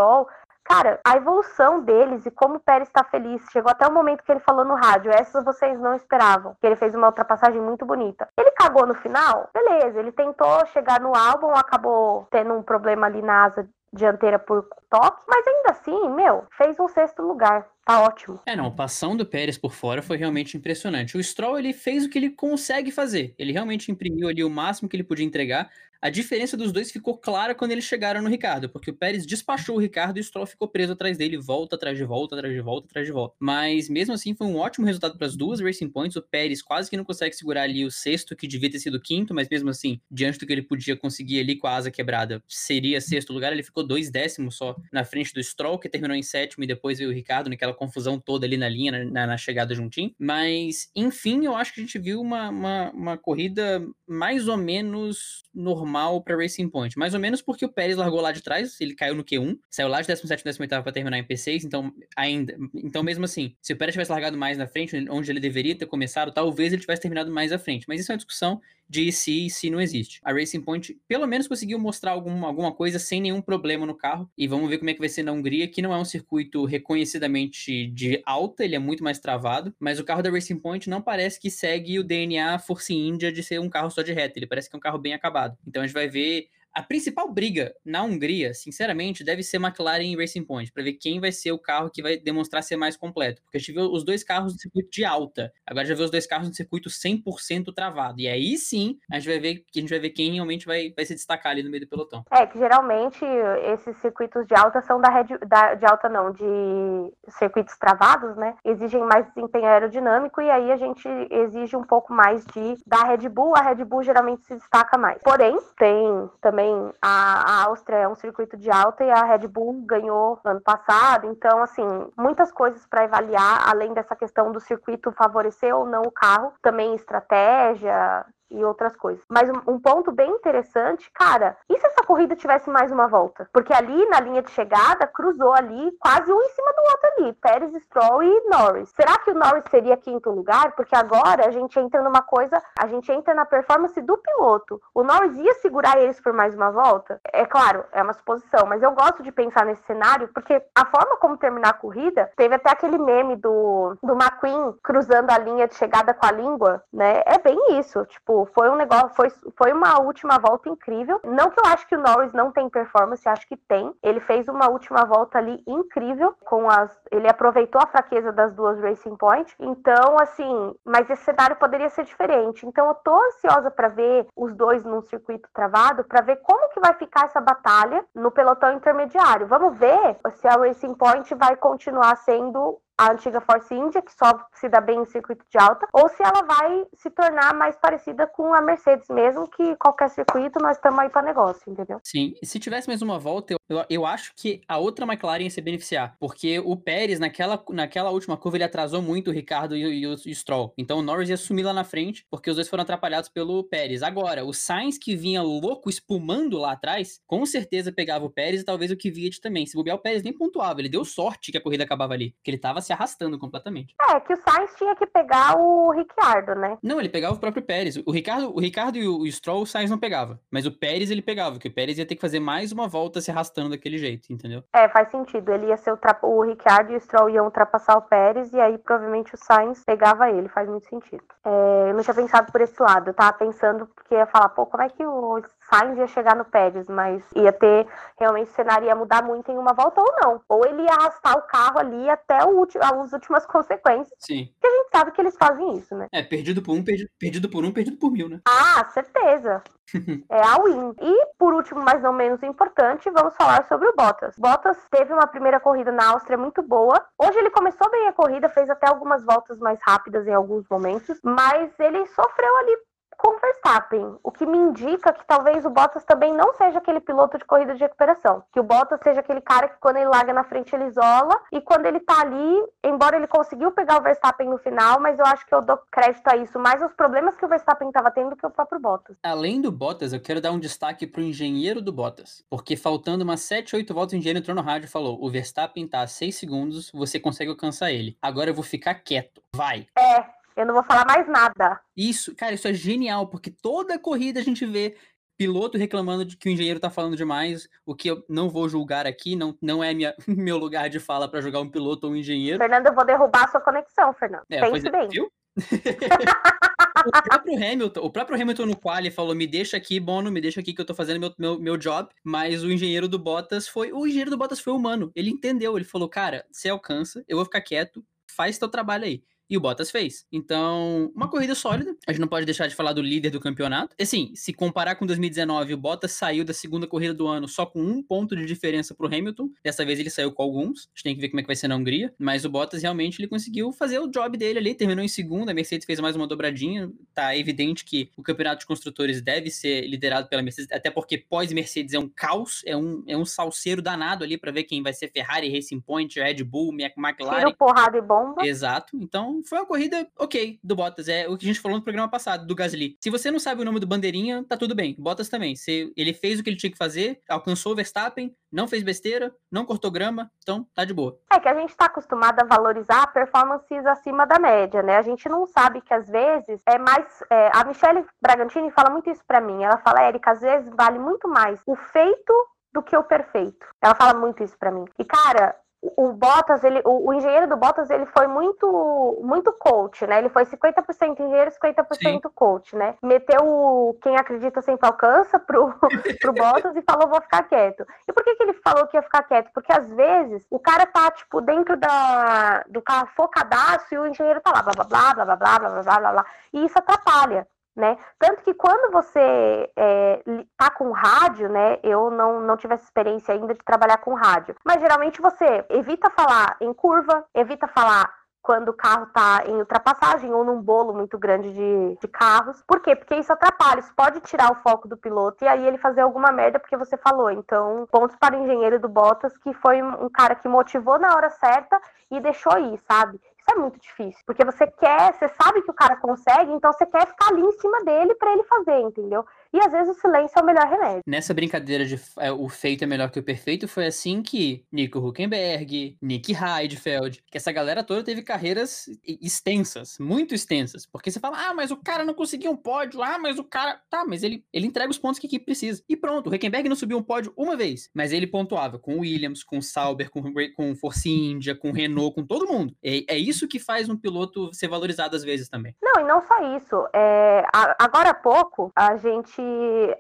Cara, a evolução deles e como o Pérez está feliz. Chegou até o momento que ele falou no rádio: essas vocês não esperavam. Que ele fez uma ultrapassagem muito bonita. Ele cagou no final? Beleza, ele tentou chegar no álbum, acabou tendo um problema ali na asa dianteira por toque, mas ainda assim, meu, fez um sexto lugar. Tá ótimo. É, não, a passão do Pérez por fora foi realmente impressionante. O Stroll, ele fez o que ele consegue fazer. Ele realmente imprimiu ali o máximo que ele podia entregar. A diferença dos dois ficou clara quando eles chegaram no Ricardo, porque o Pérez despachou o Ricardo e o Stroll ficou preso atrás dele, volta atrás de volta, atrás de volta, atrás de volta. Mas mesmo assim foi um ótimo resultado para as duas Racing Points. O Pérez quase que não consegue segurar ali o sexto, que devia ter sido quinto, mas mesmo assim, diante do que ele podia conseguir ali com a asa quebrada, seria sexto lugar. Ele ficou dois décimos só na frente do Stroll, que terminou em sétimo, e depois veio o Ricardo naquela confusão toda ali na linha, na, na chegada juntinho. Mas, enfim, eu acho que a gente viu uma, uma, uma corrida mais ou menos normal para Racing Point. Mais ou menos porque o Pérez largou lá de trás, ele caiu no Q1, saiu lá de 17 18 para terminar em P6, então ainda, então mesmo assim, se o Pérez tivesse largado mais na frente, onde ele deveria ter começado, talvez ele tivesse terminado mais à frente. Mas isso é uma discussão de se se não existe. A Racing Point pelo menos conseguiu mostrar algum, alguma coisa sem nenhum problema no carro. E vamos ver como é que vai ser na Hungria, que não é um circuito reconhecidamente de alta, ele é muito mais travado. Mas o carro da Racing Point não parece que segue o DNA Force India de ser um carro só de reta. Ele parece que é um carro bem acabado. Então a gente vai ver a principal briga na Hungria, sinceramente, deve ser McLaren e Racing Point, para ver quem vai ser o carro que vai demonstrar ser mais completo. Porque a gente viu os dois carros no circuito de alta, agora já viu os dois carros no circuito 100% travado. E aí sim, a gente vai ver, a gente vai ver quem realmente vai, vai se destacar ali no meio do pelotão. É, que geralmente esses circuitos de alta são da, Red, da de alta não, de circuitos travados, né? Exigem mais desempenho aerodinâmico e aí a gente exige um pouco mais de da Red Bull. A Red Bull geralmente se destaca mais. Porém, tem também também a, a Áustria é um circuito de alta e a Red Bull ganhou ano passado. Então, assim, muitas coisas para avaliar, além dessa questão do circuito favorecer ou não o carro, também estratégia, e outras coisas. Mas um, um, ponto bem interessante, cara, e se essa corrida tivesse mais uma volta? Porque ali na linha de chegada cruzou ali quase um em cima do outro ali, Pérez, Stroll e Norris. Será que o Norris seria quinto lugar? Porque agora a gente entra numa coisa, a gente entra na performance do piloto. O Norris ia segurar eles por mais uma volta? É claro, é uma suposição, mas eu gosto de pensar nesse cenário porque a forma como terminar a corrida, teve até aquele meme do, do McQueen cruzando a linha de chegada com a língua, né? É bem isso, tipo, foi um negócio, foi, foi uma última volta incrível. Não que eu acho que o Norris não tem performance, acho que tem. Ele fez uma última volta ali incrível com as, ele aproveitou a fraqueza das duas Racing Point. Então, assim, mas esse cenário poderia ser diferente. Então, eu tô ansiosa para ver os dois num circuito travado, para ver como que vai ficar essa batalha no pelotão intermediário. Vamos ver se a Racing Point vai continuar sendo a antiga Force India, que só se dá bem em circuito de alta, ou se ela vai se tornar mais parecida com a Mercedes mesmo, que qualquer circuito nós estamos aí para negócio, entendeu? Sim, e se tivesse mais uma volta, eu, eu acho que a outra McLaren ia se beneficiar, porque o Pérez, naquela, naquela última curva, ele atrasou muito o Ricardo e, e, o, e o Stroll. Então o Norris ia sumir lá na frente, porque os dois foram atrapalhados pelo Pérez. Agora, o Sainz que vinha louco, espumando lá atrás, com certeza pegava o Pérez e talvez o Kvyat também. Se bobear, o Pérez nem pontuava, ele deu sorte que a corrida acabava ali, que ele tava se arrastando completamente. É, que o Sainz tinha que pegar o Ricciardo, né? Não, ele pegava o próprio Pérez. O Ricardo, o Ricardo e o, Stroll, o Sainz não pegava. Mas o Pérez ele pegava, porque o Pérez ia ter que fazer mais uma volta se arrastando daquele jeito, entendeu? É, faz sentido. Ele ia ser o, o Ricciardo e o Stroll iam ultrapassar o Pérez, e aí provavelmente o Sainz pegava ele. Faz muito sentido. É, eu não tinha pensado por esse lado. Eu tava pensando porque ia falar, pô, como é que o Sainz ia chegar no Pérez? Mas ia ter, realmente o cenário ia mudar muito em uma volta ou não. Ou ele ia arrastar o carro ali até o último, as últimas consequências. Sim. Porque a gente sabe que eles fazem isso, né? É, perdido por um, perdido, perdido por um, perdido por mil, né? Ah, certeza. é a win. E, por último, mas não menos importante, vamos falar sobre o Bottas. Bottas teve uma primeira corrida na Áustria muito boa. Hoje ele começou bem a corrida, fez até algumas voltas mais rápidas em alguns momentos, mas ele sofreu ali com Verstappen, o que me indica que talvez o Bottas também não seja aquele piloto de corrida de recuperação. Que o Bottas seja aquele cara que quando ele larga na frente ele isola e quando ele tá ali, embora ele conseguiu pegar o Verstappen no final, mas eu acho que eu dou crédito a isso, mais os problemas que o Verstappen estava tendo do que o próprio Bottas. Além do Bottas, eu quero dar um destaque pro engenheiro do Bottas, porque faltando umas 7, 8 voltas, o engenheiro entrou no rádio e falou: o Verstappen tá a 6 segundos, você consegue alcançar ele. Agora eu vou ficar quieto. Vai. É, eu não vou falar mais nada. Isso, cara, isso é genial, porque toda corrida a gente vê piloto reclamando de que o engenheiro tá falando demais, o que eu não vou julgar aqui, não, não é minha, meu lugar de fala para jogar um piloto ou um engenheiro. Fernando, eu vou derrubar a sua conexão, Fernando. É, Pense é, bem. Viu? o próprio Hamilton, o próprio Hamilton no qual falou: me deixa aqui, Bono, me deixa aqui que eu tô fazendo meu, meu, meu job. Mas o engenheiro do Bottas foi. O engenheiro do Bottas foi humano. Ele entendeu, ele falou: cara, você alcança, eu vou ficar quieto, faz teu trabalho aí. E o Bottas fez. Então, uma corrida sólida. A gente não pode deixar de falar do líder do campeonato. Assim, se comparar com 2019, o Bottas saiu da segunda corrida do ano só com um ponto de diferença pro Hamilton. Dessa vez ele saiu com alguns. A gente tem que ver como é que vai ser na Hungria. Mas o Bottas realmente ele conseguiu fazer o job dele ali. Terminou em segunda. A Mercedes fez mais uma dobradinha. Tá evidente que o campeonato de construtores deve ser liderado pela Mercedes. Até porque pós-Mercedes é um caos. É um, é um salseiro danado ali para ver quem vai ser Ferrari, Racing Point, Red Bull, McLaren. Tiro, porrada e bomba. Exato. Então, foi uma corrida ok do Bottas. É o que a gente falou no programa passado, do Gasly. Se você não sabe o nome do bandeirinha, tá tudo bem. Bottas também. Se ele fez o que ele tinha que fazer, alcançou o Verstappen, não fez besteira, não cortou grama, então tá de boa. É que a gente tá acostumado a valorizar performances acima da média, né? A gente não sabe que às vezes é mais. É, a Michelle Bragantini fala muito isso pra mim. Ela fala, Érica, às vezes vale muito mais o feito do que o perfeito. Ela fala muito isso para mim. E cara, o Bottas, ele, o, o, engenheiro do Bottas, ele foi muito muito coach, né? Ele foi 50% engenheiro, 50% Sim. coach, né? Meteu quem acredita sempre alcança pro, pro Bottas e falou, vou ficar quieto. E por que, que ele falou que ia ficar quieto? Porque às vezes o cara tá, tipo, dentro da, do carro focadaço e o engenheiro tá lá, blá, blá, blá, blá, blá, blá, blá, blá, blá, blá, e isso atrapalha né? Tanto que quando você é, tá com rádio, né? Eu não, não tive essa experiência ainda de trabalhar com rádio. Mas geralmente você evita falar em curva, evita falar quando o carro está em ultrapassagem ou num bolo muito grande de, de, carros. Por quê? Porque isso atrapalha, isso pode tirar o foco do piloto e aí ele fazer alguma merda porque você falou. Então, pontos para o engenheiro do Bottas, que foi um cara que motivou na hora certa e deixou ir, sabe? Isso é muito difícil, porque você quer, você sabe que o cara consegue, então você quer ficar ali em cima dele para ele fazer, entendeu? E às vezes o silêncio é o melhor remédio. Nessa brincadeira de é, o feito é melhor que o perfeito, foi assim que Nico Huckenberg, Nick Heidfeld, que essa galera toda teve carreiras extensas, muito extensas. Porque você fala, ah, mas o cara não conseguiu um pódio, ah, mas o cara. Tá, mas ele, ele entrega os pontos que a equipe precisa. E pronto, o Huckenberg não subiu um pódio uma vez, mas ele pontuava com Williams, com Sauber, com, com Force India, com Renault, com todo mundo. É, é isso que faz um piloto ser valorizado às vezes também. Não, e não só isso. É, agora há pouco, a gente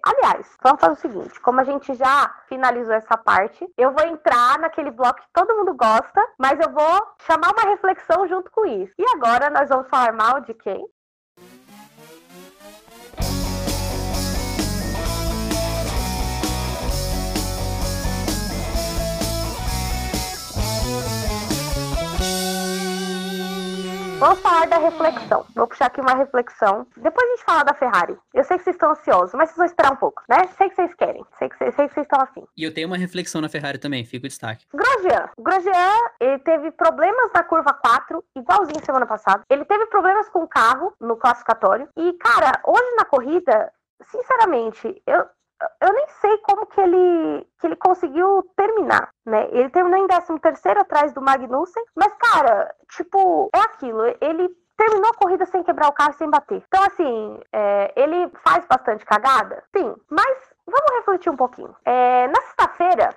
aliás, vamos fazer o seguinte: como a gente já finalizou essa parte, eu vou entrar naquele bloco que todo mundo gosta, mas eu vou chamar uma reflexão junto com isso. E agora nós vamos falar mal de quem? Vamos falar da reflexão. Vou puxar aqui uma reflexão. Depois a gente fala da Ferrari. Eu sei que vocês estão ansiosos, mas vocês vão esperar um pouco, né? Sei que vocês querem. Sei que, sei, sei que vocês estão afim. E eu tenho uma reflexão na Ferrari também, fica o destaque. Grosjean. Grosjean, ele teve problemas na curva 4, igualzinho semana passada. Ele teve problemas com o carro no classificatório. E, cara, hoje na corrida, sinceramente, eu, eu nem sei como que ele, que ele conseguiu terminar, né? Ele terminou em 13 terceiro atrás do Magnussen, mas, cara, tipo, é aquilo, ele terminou a corrida sem quebrar o carro sem bater. Então, assim, é, ele faz bastante cagada? Sim, mas vamos refletir um pouquinho. É, na sexta-feira,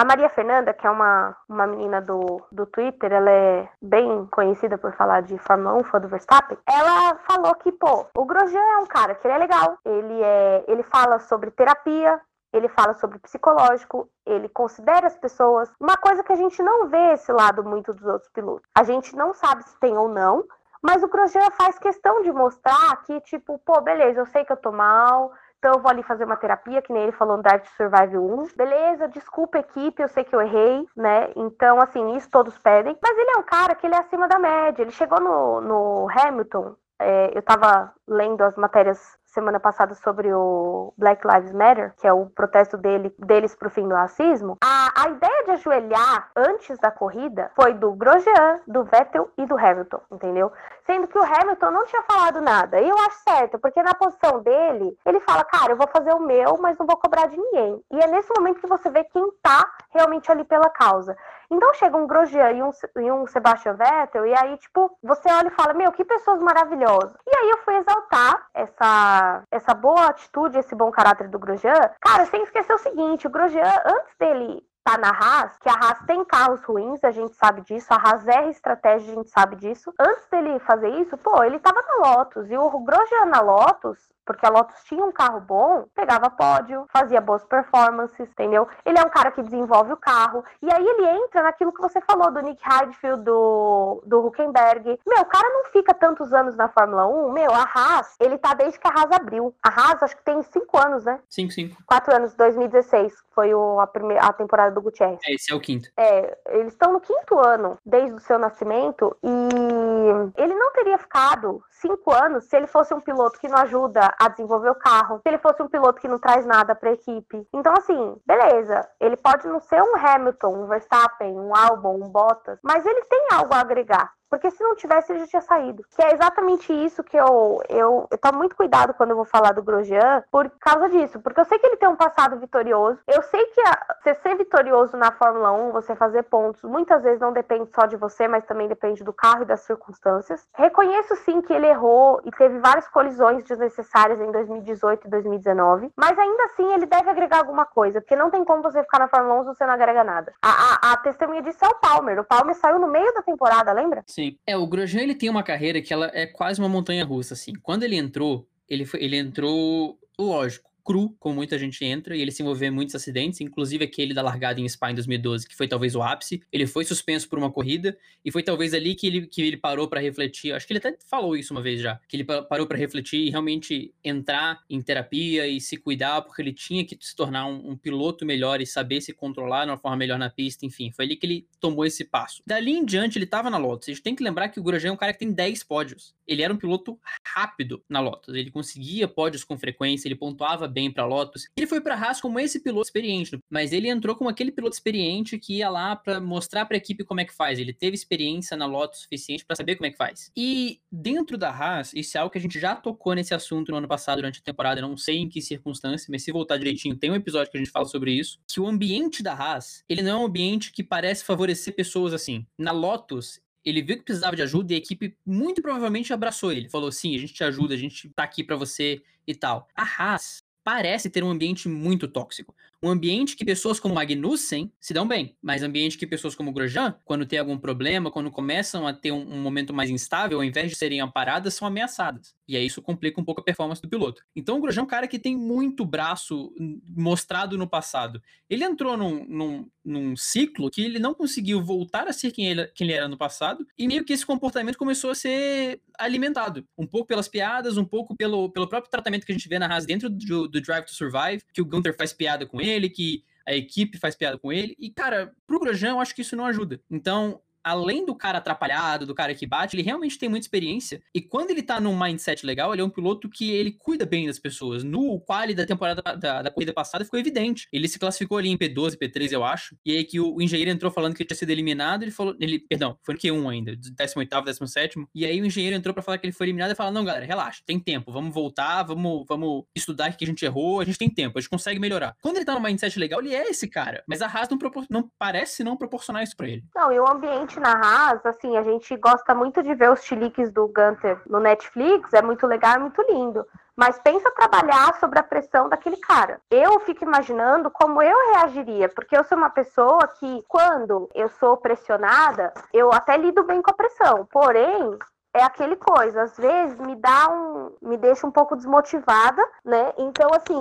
a Maria Fernanda, que é uma, uma menina do, do Twitter, ela é bem conhecida por falar de Fórmula 1, fã do Verstappen, ela falou que, pô, o Grosjean é um cara que ele é legal, ele, é, ele fala sobre terapia, ele fala sobre psicológico, ele considera as pessoas. Uma coisa que a gente não vê esse lado muito dos outros pilotos. A gente não sabe se tem ou não, mas o Grosjean faz questão de mostrar que, tipo, pô, beleza, eu sei que eu tô mal, então eu vou ali fazer uma terapia, que nem ele falou no Dark Survival 1. Beleza, desculpa equipe, eu sei que eu errei, né? Então, assim, isso todos pedem. Mas ele é um cara que ele é acima da média. Ele chegou no, no Hamilton, é, eu tava lendo as matérias semana passada sobre o Black Lives Matter, que é o protesto dele, deles pro fim do racismo, a, a ideia de ajoelhar antes da corrida foi do Grosjean, do Vettel e do Hamilton, entendeu? Sendo que o Hamilton não tinha falado nada. E eu acho certo, porque na posição dele, ele fala, cara, eu vou fazer o meu, mas não vou cobrar de ninguém. E é nesse momento que você vê quem tá realmente ali pela causa. Então chega um Grosjean e um, e um Sebastian Vettel, e aí, tipo, você olha e fala, meu, que pessoas maravilhosas. E aí eu fui exaltar essa, essa boa atitude, esse bom caráter do Grosjean. Cara, sem esquecer o seguinte, o Grosjean, antes dele tá na Haas, que a Haas tem carros ruins, a gente sabe disso, a Haas erra estratégia, a gente sabe disso. Antes dele fazer isso, pô, ele tava na Lotus, e o Grosjean na Lotus porque a Lotus tinha um carro bom, pegava pódio, fazia boas performances, entendeu? Ele é um cara que desenvolve o carro, e aí ele entra naquilo que você falou do Nick Heidfeld, do, do Huckenberg. Meu, o cara não fica tantos anos na Fórmula 1, meu, a Haas, ele tá desde que a Haas abriu. A Haas, acho que tem cinco anos, né? Cinco, cinco. Quatro anos, 2016, foi o, a, primeira, a temporada do Gutierrez. É, esse é o quinto. É, eles estão no quinto ano desde o seu nascimento, e ele não teria ficado cinco anos se ele fosse um piloto que não ajuda a desenvolver o carro, se ele fosse um piloto que não traz nada para a equipe. Então, assim, beleza, ele pode não ser um Hamilton, um Verstappen, um Albon, um Bottas, mas ele tem algo a agregar. Porque se não tivesse, ele já tinha saído. Que é exatamente isso que eu, eu, eu tomo muito cuidado quando eu vou falar do Grosjean, por causa disso. Porque eu sei que ele tem um passado vitorioso. Eu sei que a, você ser vitorioso na Fórmula 1, você fazer pontos, muitas vezes não depende só de você, mas também depende do carro e das circunstâncias. Reconheço sim que ele errou e teve várias colisões desnecessárias em 2018 e 2019. Mas ainda assim, ele deve agregar alguma coisa. Porque não tem como você ficar na Fórmula 1 se você não agrega nada. A, a, a testemunha disso é o Palmer. O Palmer saiu no meio da temporada, lembra? Sim. Sim. É, o Grosjean ele tem uma carreira que ela é quase uma montanha russa, assim. Quando ele entrou, ele, foi, ele entrou, lógico, cru, como muita gente entra, e ele se envolveu em muitos acidentes, inclusive aquele da largada em Spa em 2012, que foi talvez o ápice. Ele foi suspenso por uma corrida, e foi talvez ali que ele, que ele parou para refletir. Acho que ele até falou isso uma vez já, que ele parou para refletir e realmente entrar em terapia e se cuidar, porque ele tinha que se tornar um, um piloto melhor e saber se controlar de uma forma melhor na pista, enfim. Foi ali que ele tomou esse passo. Dali em diante, ele estava na Lotus. A gente tem que lembrar que o Grosjean é um cara que tem 10 pódios. Ele era um piloto rápido na Lotus. Ele conseguia pódios com frequência, ele pontuava bem para Lotus. Ele foi para Haas como esse piloto experiente, mas ele entrou como aquele piloto experiente que ia lá para mostrar para a equipe como é que faz. Ele teve experiência na Lotus suficiente para saber como é que faz. E dentro da Haas, isso é algo que a gente já tocou nesse assunto no ano passado durante a temporada, não sei em que circunstância, mas se voltar direitinho, tem um episódio que a gente fala sobre isso, que o ambiente da Haas, ele não é um ambiente que parece favorecer pessoas assim. Na Lotus, ele viu que precisava de ajuda e a equipe muito provavelmente abraçou ele. Falou: sim, a gente te ajuda, a gente tá aqui para você e tal. A Haas parece ter um ambiente muito tóxico. Um ambiente que pessoas como Magnussen se dão bem, mas ambiente que pessoas como Grosjean, quando tem algum problema, quando começam a ter um, um, momento mais instável, ao invés de serem amparadas, são ameaçadas. E aí isso complica um pouco a performance do piloto. Então o Grosjean é um cara que tem muito braço mostrado no passado. Ele entrou num, num, num ciclo que ele não conseguiu voltar a ser quem ele, quem ele era no passado, e meio que esse comportamento começou a ser alimentado. Um pouco pelas piadas, um pouco pelo, pelo próprio tratamento que a gente vê na Haas dentro do, do Drive to Survive, que o Gunther faz piada com ele, que a equipe faz piada com ele. E, cara, pro Grosjean, eu acho que isso não ajuda. Então, além do cara atrapalhado, do cara que bate, ele realmente tem muita experiência. E quando ele tá num mindset legal, ele é um piloto que ele cuida bem das pessoas. No quali da temporada da, da corrida passada ficou evidente. Ele se classificou ali em P12, P13, eu acho. E aí que o, o engenheiro entrou falando que ele tinha sido eliminado, ele falou, ele, perdão, foi no Q1 ainda, 18º, 17 E aí o engenheiro entrou para falar que ele foi eliminado e falou: "Não, galera, relaxa, tem tempo, vamos voltar, vamos, vamos estudar que a gente errou, a gente tem tempo, a gente consegue melhorar". Quando ele tá no mindset legal, ele é esse cara, mas a Haas não, não parece não proporcionar isso para ele. Não, e o ambiente na Haas, assim, a gente gosta muito de ver os chiliques do Gunter no Netflix, é muito legal, é muito lindo. Mas pensa trabalhar sobre a pressão daquele cara. Eu fico imaginando como eu reagiria, porque eu sou uma pessoa que, quando eu sou pressionada, eu até lido bem com a pressão. Porém, é aquele coisa, às vezes me dá um, me deixa um pouco desmotivada, né? Então, assim,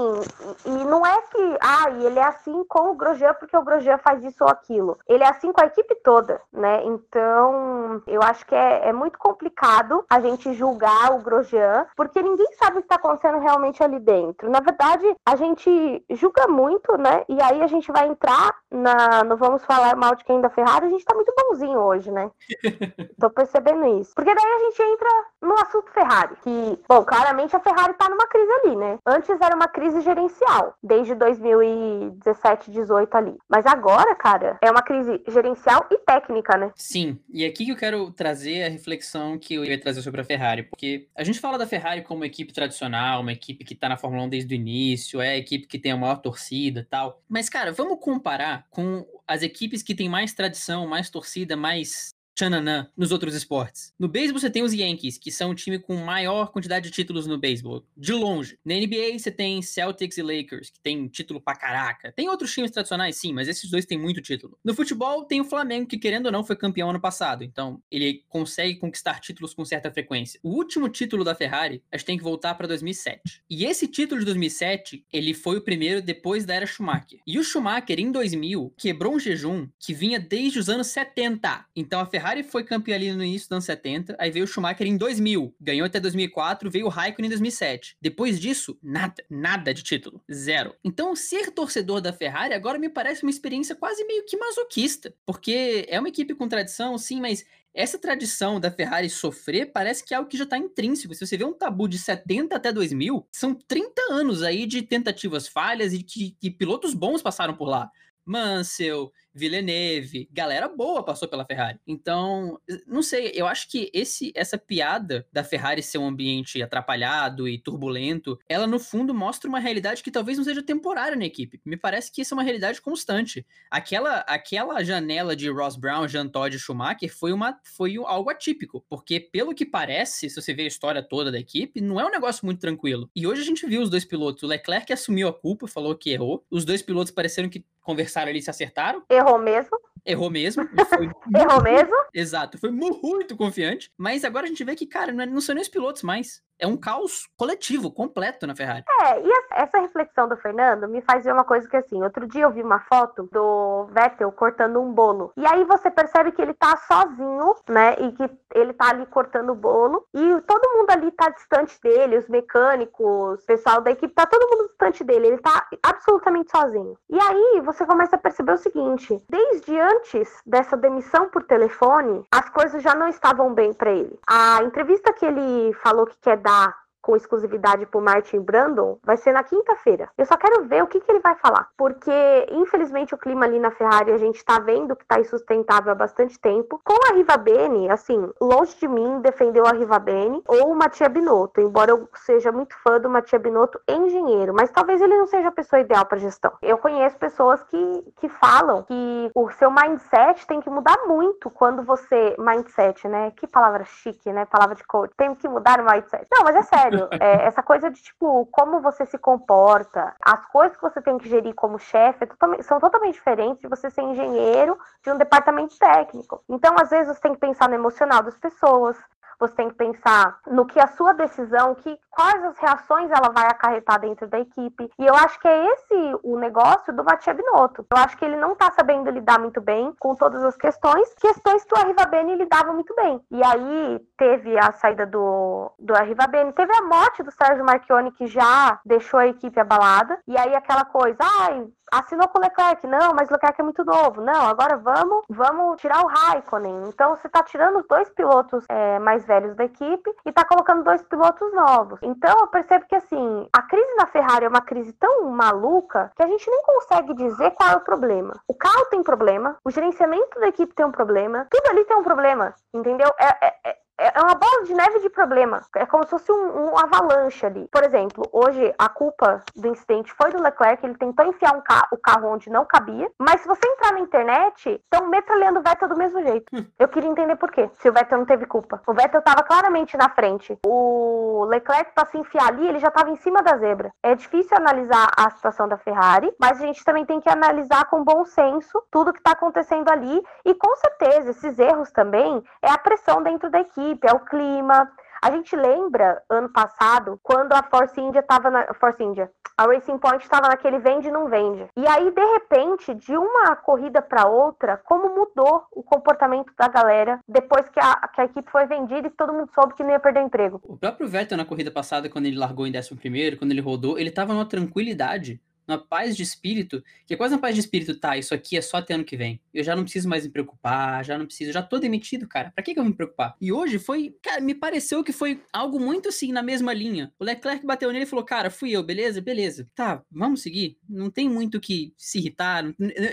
e, não é que, ah, ele é assim com o Grosjean porque o Grosjean faz isso ou aquilo. Ele é assim com a equipe toda, né? Então, eu acho que é, é muito complicado a gente julgar o Grosjean, porque ninguém sabe o que está acontecendo realmente ali dentro. Na verdade, a gente julga muito, né? E aí a gente vai entrar na, no vamos falar mal de quem da Ferrari, a gente tá muito bonzinho hoje, né? Tô percebendo isso. Porque daí a gente entra no assunto Ferrari, que, bom, claramente a Ferrari tá numa crise ali, né? Antes era uma crise gerencial, desde 2017, 18 ali. Mas agora, cara, é uma crise gerencial e técnica, né? Sim, e aqui que eu quero trazer a reflexão que eu ia trazer sobre a Ferrari, porque a gente fala da Ferrari como equipe tradicional, uma equipe que tá na Fórmula 1 desde o início, é a equipe que tem a maior torcida e tal. Mas, cara, vamos comparar com as equipes que têm mais tradição, mais torcida, mais tchananã nos outros esportes. No beisebol você tem os Yankees, que são o time com maior quantidade de títulos no beisebol, de longe. Na NBA você tem Celtics e Lakers, que tem título pra caraca. Tem outros times tradicionais, sim, mas esses dois têm muito título. No futebol tem o Flamengo, que querendo ou não foi campeão ano passado, então ele consegue conquistar títulos com certa frequência. O último título da Ferrari, a gente tem que voltar para 2007. E esse título de 2007, ele foi o primeiro depois da era Schumacher. E o Schumacher, em 2000, quebrou um jejum que vinha desde os anos 70. Então a Ferrari Ferrari foi campeã ali no início dos anos 70, aí veio o Schumacher em 2000, ganhou até 2004, veio o Raikkonen em 2007. Depois disso, nada, nada de título, zero. Então, ser torcedor da Ferrari agora me parece uma experiência quase meio que masoquista, porque é uma equipe com tradição, sim, mas essa tradição da Ferrari sofrer parece que é algo que já está intrínseco. Se você vê um tabu de 70 até 2000, são 30 anos aí de tentativas falhas e que, que pilotos bons passaram por lá. Mansell, Villeneuve, galera boa passou pela Ferrari. Então, não sei, eu acho que esse essa piada da Ferrari ser um ambiente atrapalhado e turbulento, ela no fundo mostra uma realidade que talvez não seja temporária na equipe. Me parece que isso é uma realidade constante. Aquela aquela janela de Ross Brown, Jean Todt e Schumacher foi uma foi algo atípico, porque pelo que parece, se você vê a história toda da equipe, não é um negócio muito tranquilo. E hoje a gente viu os dois pilotos, o Leclerc assumiu a culpa, falou que errou. Os dois pilotos pareceram que conversaram ali e se acertaram. Errou mesmo. Errou mesmo. Errou mesmo. Exato, foi muito confiante. Mas agora a gente vê que, cara, não, é, não são nem os pilotos mais é um caos coletivo, completo na Ferrari. É, e essa reflexão do Fernando me faz ver uma coisa que assim, outro dia eu vi uma foto do Vettel cortando um bolo. E aí você percebe que ele tá sozinho, né? E que ele tá ali cortando o bolo. E todo mundo ali tá distante dele, os mecânicos, o pessoal da equipe, tá todo mundo distante dele. Ele tá absolutamente sozinho. E aí você começa a perceber o seguinte: desde antes dessa demissão por telefone, as coisas já não estavam bem para ele. A entrevista que ele falou que quer dar dar com exclusividade para o Martin Brandon vai ser na quinta-feira. Eu só quero ver o que, que ele vai falar, porque infelizmente o clima ali na Ferrari a gente está vendo que está insustentável há bastante tempo. Com a Riva Bene, assim, longe de mim defendeu a Riva Bene ou o Mattia Binotto, embora eu seja muito fã do Mattia Binotto engenheiro, mas talvez ele não seja a pessoa ideal para gestão. Eu conheço pessoas que, que falam que o seu mindset tem que mudar muito quando você mindset, né? Que palavra chique, né? Palavra de coach. Tem que mudar o mindset. Não, mas é sério. É, essa coisa de, tipo, como você se comporta, as coisas que você tem que gerir como chefe é são totalmente diferentes de você ser engenheiro de um departamento técnico. Então, às vezes, você tem que pensar no emocional das pessoas, você tem que pensar no que a sua decisão, que quais as reações ela vai acarretar dentro da equipe. E eu acho que é esse o negócio do Matia Binotto. Eu acho que ele não tá sabendo lidar muito bem com todas as questões, questões que o Arrivabene lidava muito bem. E aí teve a saída do, do Arrivabene, teve a morte do Sérgio Marchione, que já deixou a equipe abalada. E aí aquela coisa, ai, assinou com o Leclerc, não, mas o Leclerc é muito novo. Não, agora vamos, vamos tirar o Raikkonen. Então você tá tirando dois pilotos é, mais velhos da equipe e tá colocando dois pilotos novos. Então eu percebo que assim, a crise na Ferrari é uma crise tão maluca que a gente nem consegue dizer qual é o problema. O carro tem problema, o gerenciamento da equipe tem um problema, tudo ali tem um problema, entendeu? É, é, é é, uma bola de neve de problema. É como se fosse um, um, avalanche ali. Por exemplo, hoje a culpa do incidente foi do Leclerc, ele tentou enfiar um ca o carro onde não cabia. Mas se você entrar na internet, estão metralhando o Vettel do mesmo jeito. Hum. Eu queria entender por quê. Se o Vettel não teve culpa. O Vettel estava claramente na frente. O Leclerc, para se enfiar ali, ele já estava em cima da zebra. É difícil analisar a situação da Ferrari, mas a gente também tem que analisar com bom senso tudo que está acontecendo ali. E com certeza, esses erros também é a pressão dentro da equipe equipe, é o clima. A gente lembra, ano passado, quando a Force India estava na. Force India. A Racing Point estava naquele vende não vende. E aí, de repente, de uma corrida para outra, como mudou o comportamento da galera depois que a, que a equipe foi vendida e todo mundo soube que não ia perder emprego. O próprio Vettel na corrida passada, quando ele largou em 11 primeiro, quando ele rodou, ele estava numa tranquilidade uma paz de espírito, que é quase uma paz de espírito, tá, isso aqui é só até ano que vem. Eu já não preciso mais me preocupar, já não preciso, já tô demitido, cara. Pra que, que eu vou me preocupar? E hoje foi, cara, me pareceu que foi algo muito assim, na mesma linha. O Leclerc bateu nele e falou, cara, fui eu, beleza? Beleza. Tá, vamos seguir. Não tem muito que se irritar.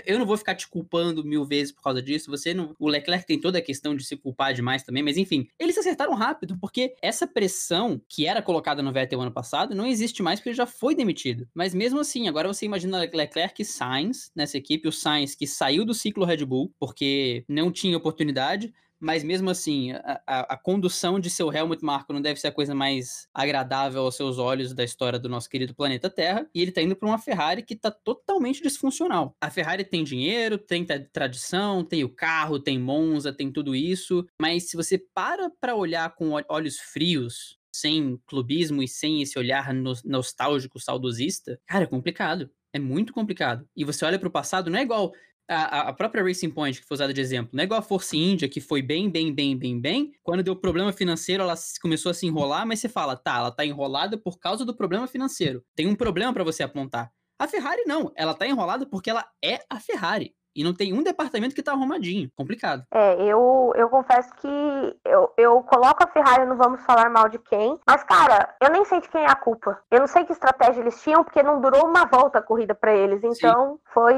Eu não vou ficar te culpando mil vezes por causa disso. Você não. O Leclerc tem toda a questão de se culpar demais também, mas enfim, eles acertaram rápido, porque essa pressão que era colocada no Vettel ano passado não existe mais porque ele já foi demitido. Mas mesmo assim, agora Agora você imagina Leclerc e Sainz nessa equipe, o Sainz que saiu do ciclo Red Bull porque não tinha oportunidade, mas mesmo assim, a, a, a, condução de seu Helmut Marko não deve ser a coisa mais agradável aos seus olhos da história do nosso querido planeta Terra, e ele tá indo para uma Ferrari que tá totalmente disfuncional. A Ferrari tem dinheiro, tem tradição, tem o carro, tem Monza, tem tudo isso, mas se você para para olhar com olhos frios, sem clubismo e sem esse olhar nostálgico, saudosista, cara, é complicado. É muito complicado. E você olha para o passado, não é igual a, a, própria Racing Point, que foi usada de exemplo, não é igual a Force India, que foi bem, bem, bem, bem, bem. Quando deu problema financeiro, ela começou a se enrolar, mas você fala, tá, ela tá enrolada por causa do problema financeiro. Tem um problema para você apontar. A Ferrari não, ela tá enrolada porque ela é a Ferrari. E não tem um departamento que tá arrumadinho. Complicado. É, eu, eu confesso que eu, eu coloco a Ferrari, não vamos falar mal de quem. Mas, cara, eu nem sei de quem é a culpa. Eu não sei que estratégia eles tinham, porque não durou uma volta a corrida para eles. Então, Sim. foi.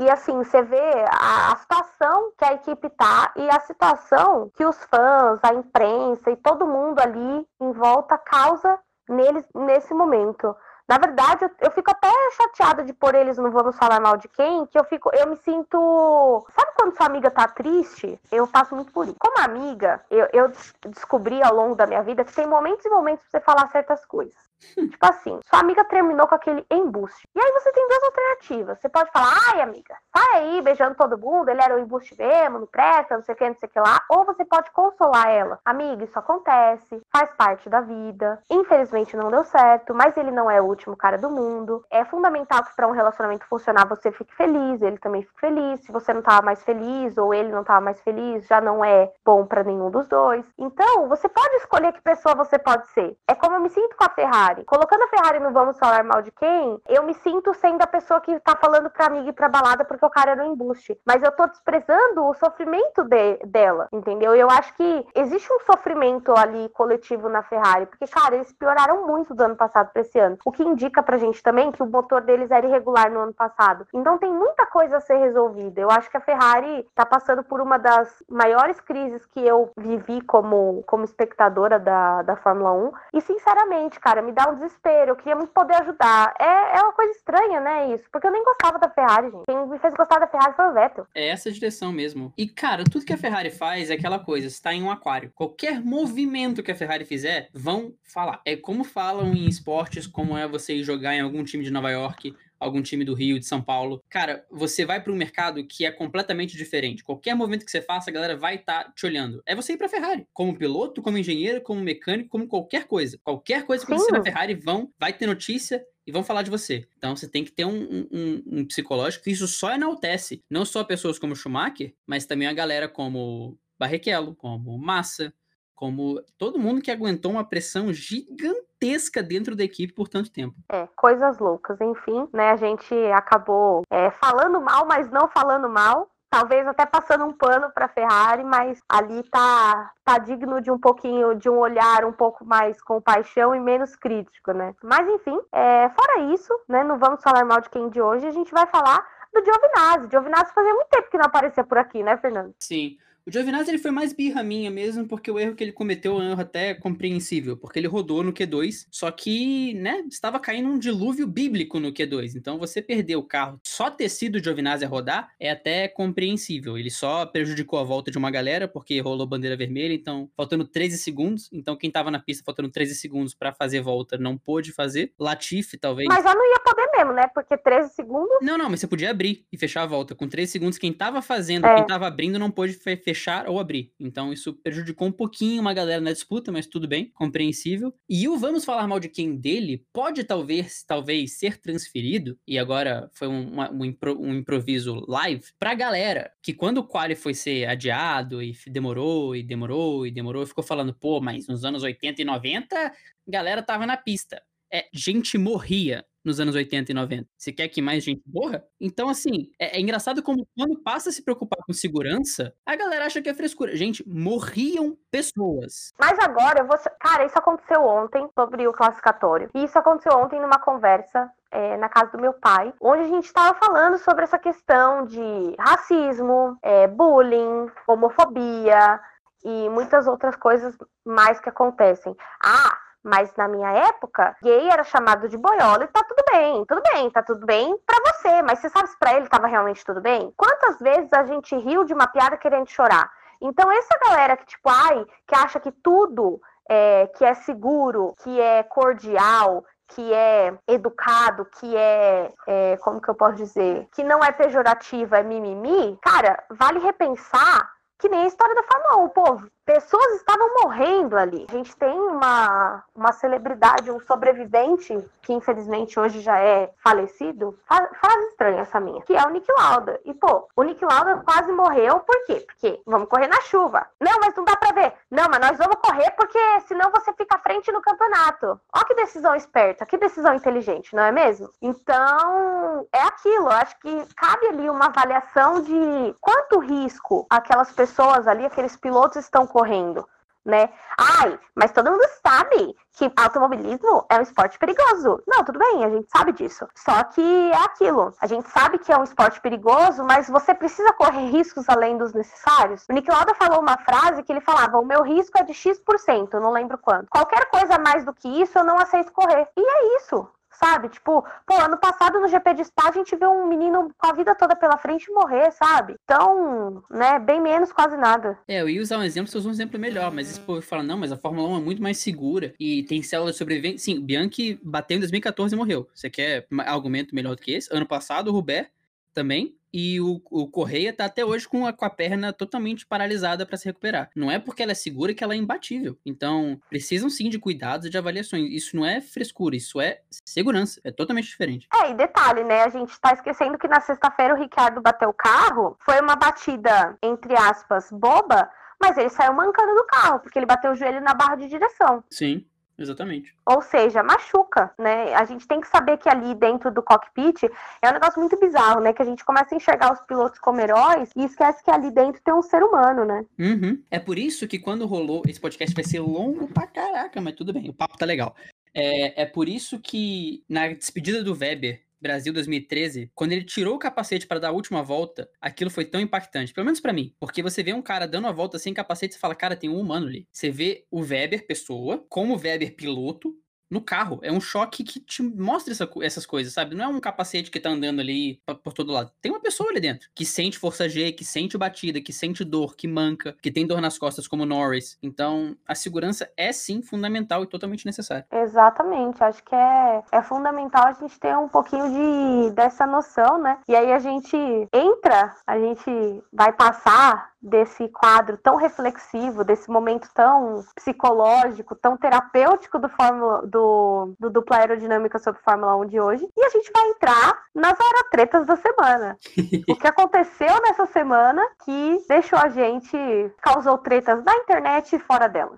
E assim, você vê a, a situação que a equipe tá e a situação que os fãs, a imprensa e todo mundo ali em volta causa neles nesse momento. Na verdade, eu, eu, fico até chateada de por eles não vamos falar mal de quem, que eu fico, eu me sinto. Sabe quando sua amiga tá triste? Eu passo muito por isso. Como amiga, eu, eu descobri ao longo da minha vida que tem momentos e momentos pra você falar certas coisas. Tipo assim, sua amiga terminou com aquele embuste. E aí você tem duas alternativas. Você pode falar, ai, amiga, sai aí beijando todo mundo, ele era um embuste mesmo, não presta, não sei o que, não sei o que lá. Ou você pode consolar ela. Amiga, isso acontece, faz parte da vida. Infelizmente não deu certo, mas ele não é o último cara do mundo. É fundamental que para um relacionamento funcionar você fique feliz, ele também fique feliz. Se você não tava mais feliz ou ele não tava mais feliz, já não é bom para nenhum dos dois. Então, você pode escolher que pessoa você pode ser. É como eu me sinto com a Ferrari. Ferrari. Colocando a Ferrari no vamos falar mal de quem, eu me sinto sendo a pessoa que tá falando pra amiga ir pra balada porque o cara era um embuste. Mas eu tô desprezando o sofrimento de, dela, entendeu? Eu acho que existe um sofrimento ali coletivo na Ferrari, porque, cara, eles pioraram muito do ano passado pra esse ano. O que indica pra gente também que o motor deles era irregular no ano passado. Então tem muita coisa a ser resolvida. Eu acho que a Ferrari tá passando por uma das maiores crises que eu vivi como, como espectadora da, da Fórmula 1. E, sinceramente, cara, me dá dá um desespero. Eu queria muito poder ajudar. É, é uma coisa estranha, né? Isso. Porque eu nem gostava da Ferrari, gente. Quem me fez gostar da Ferrari foi o Vettel. É essa direção mesmo. E, cara, tudo que a Ferrari faz é aquela coisa: está em um aquário. Qualquer movimento que a Ferrari fizer, vão falar. É como falam em esportes, como é você jogar em algum time de Nova York algum time do Rio, de São Paulo. Cara, você vai para um mercado que é completamente diferente. Qualquer movimento que você faça, a galera vai estar tá te olhando. É você ir para Ferrari, como piloto, como engenheiro, como mecânico, como qualquer coisa. Qualquer coisa que você na Ferrari vão, vai ter notícia e vão falar de você. Então você tem que ter um, um, um psicológico que isso só enaltece não só pessoas como Schumacher, mas também a galera como Barrichello, como Massa, como todo mundo que aguentou uma pressão gigantesca dentro da equipe por tanto tempo. É, coisas loucas, enfim, né? A gente acabou é, falando mal, mas não falando mal. Talvez até passando um pano para Ferrari, mas ali tá, tá digno de um pouquinho, de um olhar um pouco mais com paixão e menos crítico, né? Mas enfim, é, fora isso, né? Não vamos falar mal de quem de hoje, a gente vai falar do Giovinazzi. Giovinazzi fazia muito tempo que não aparecia por aqui, né, Fernando? Sim. O Giovinazzi ele foi mais birra minha mesmo, porque o erro que ele cometeu é um erro até compreensível, porque ele rodou no Q2, só que, né, estava caindo um dilúvio bíblico no Q2. Então você perder o carro, só ter sido o Giovinazzi a rodar, é até compreensível. Ele só prejudicou a volta de uma galera, porque rolou bandeira vermelha, então faltando 13 segundos. Então quem tava na pista faltando 13 segundos para fazer volta não pôde fazer. Latifi, talvez. Mas já não ia poder mesmo, né? Porque 13 segundos. Não, não, mas você podia abrir e fechar a volta. Com 13 segundos, quem tava fazendo, é. quem tava abrindo, não pôde fechar fechar ou abrir. Então isso prejudicou um pouquinho uma galera na disputa, mas tudo bem, compreensível. E o vamos falar mal de quem dele pode talvez, talvez ser transferido, e agora foi um, um, um improviso live, pra galera que quando o quali foi ser adiado e demorou e demorou e demorou, ficou falando, pô, mas nos anos 80 e 90, galera tava na pista. É, gente morria nos anos 80 e 90. Você quer que mais gente morra? Então, assim, é, é, engraçado como quando passa a se preocupar com segurança, a galera acha que é frescura. Gente, morriam pessoas. Mas agora, vou. Cara, isso aconteceu ontem sobre o classificatório. E isso aconteceu ontem numa conversa é, na casa do meu pai, onde a gente estava falando sobre essa questão de racismo, é, bullying, homofobia e muitas outras coisas mais que acontecem. Ah, Mas na minha época, gay era chamado de boiola e tá tudo bem, tudo bem, tá tudo bem pra você. Mas você sabe se pra ele tava realmente tudo bem? Quantas vezes a gente riu de uma piada querendo chorar? Então, essa galera que, tipo, ai, que acha que tudo é, que é seguro, que é cordial, que é educado, que é, é, como que eu posso dizer, que não é pejorativo, é mimimi, cara, vale repensar que nem a história da Fórmula 1, povo pessoas estavam morrendo ali. A gente tem uma, uma celebridade, um sobrevivente, que infelizmente hoje já é falecido. Frase estranha essa minha. Que é o Nick Lauda. E, pô, o Nick Lauda quase morreu. Por quê? Porque vamos correr na chuva. Não, mas não dá pra ver. Não, mas nós vamos correr porque senão você fica à frente no campeonato. Ó que decisão esperta, que decisão inteligente, não é mesmo? Então, é aquilo. Eu acho que cabe ali uma avaliação de quanto risco aquelas pessoas ali, aqueles pilotos estão correndo correndo, né? Ai, mas todo mundo sabe que automobilismo é um esporte perigoso. Não, tudo bem, a gente sabe disso. Só que é aquilo. A gente sabe que é um esporte perigoso, mas você precisa correr riscos além dos necessários. O Nick Lauda falou uma frase que ele falava: o meu risco é de X%, não lembro quanto. Qualquer coisa mais do que isso, eu não aceito correr. E é isso sabe? Tipo, pô, ano passado no GP de Spa a gente viu um menino com a vida toda pela frente morrer, sabe? Então, né, bem menos quase nada. É, eu ia usar um exemplo, você usou um exemplo melhor, mas esse povo fala, não, mas a Fórmula 1 é muito mais segura e tem célula de sobrevivência. Sim, Bianchi bateu em 2014 e morreu. Você quer argumento melhor do que esse? Ano passado, o Rubé também e o, o Correia tá até hoje com a, com a perna totalmente paralisada para se recuperar. Não é porque ela é segura que ela é imbatível. Então, precisam sim de cuidados e de avaliações. Isso não é frescura, isso é segurança. É totalmente diferente. É, e detalhe, né? A gente tá esquecendo que na sexta-feira o Ricardo bateu o carro. Foi uma batida, entre aspas, boba, mas ele saiu mancando do carro, porque ele bateu o joelho na barra de direção. Sim. Exatamente. Ou seja, machuca, né? A gente tem que saber que ali dentro do cockpit é um negócio muito bizarro, né? Que a gente começa a enxergar os pilotos como heróis e esquece que ali dentro tem um ser humano, né? Uhum. É por isso que quando rolou, esse podcast vai ser longo pra caraca, mas tudo bem, o papo tá legal. É, é por isso que na despedida do Weber, Brasil 2013, quando ele tirou o capacete para dar a última volta, aquilo foi tão impactante, pelo menos para mim, porque você vê um cara dando a volta sem capacete e fala, cara, tem um humano ali. Você vê o Weber, pessoa, como o Weber, piloto, no carro. É um choque que te mostra essa, essas coisas, sabe? Não é um capacete que tá andando ali por todo lado. Tem uma pessoa ali dentro que sente força G, que sente batida, que sente dor, que manca, que tem dor nas costas, como Norris. Então, a segurança é sim fundamental e totalmente necessária. Exatamente. Acho que é, é fundamental a gente ter um pouquinho de dessa noção, né? E aí a gente entra, a gente vai passar desse quadro tão reflexivo, desse momento tão psicológico, tão terapêutico do Fórmula do, do dupla aerodinâmica sobre Fórmula 1 de hoje. E a gente vai entrar nas aerotretas da semana. o que aconteceu nessa semana que deixou a gente, causou tretas na internet e fora dela.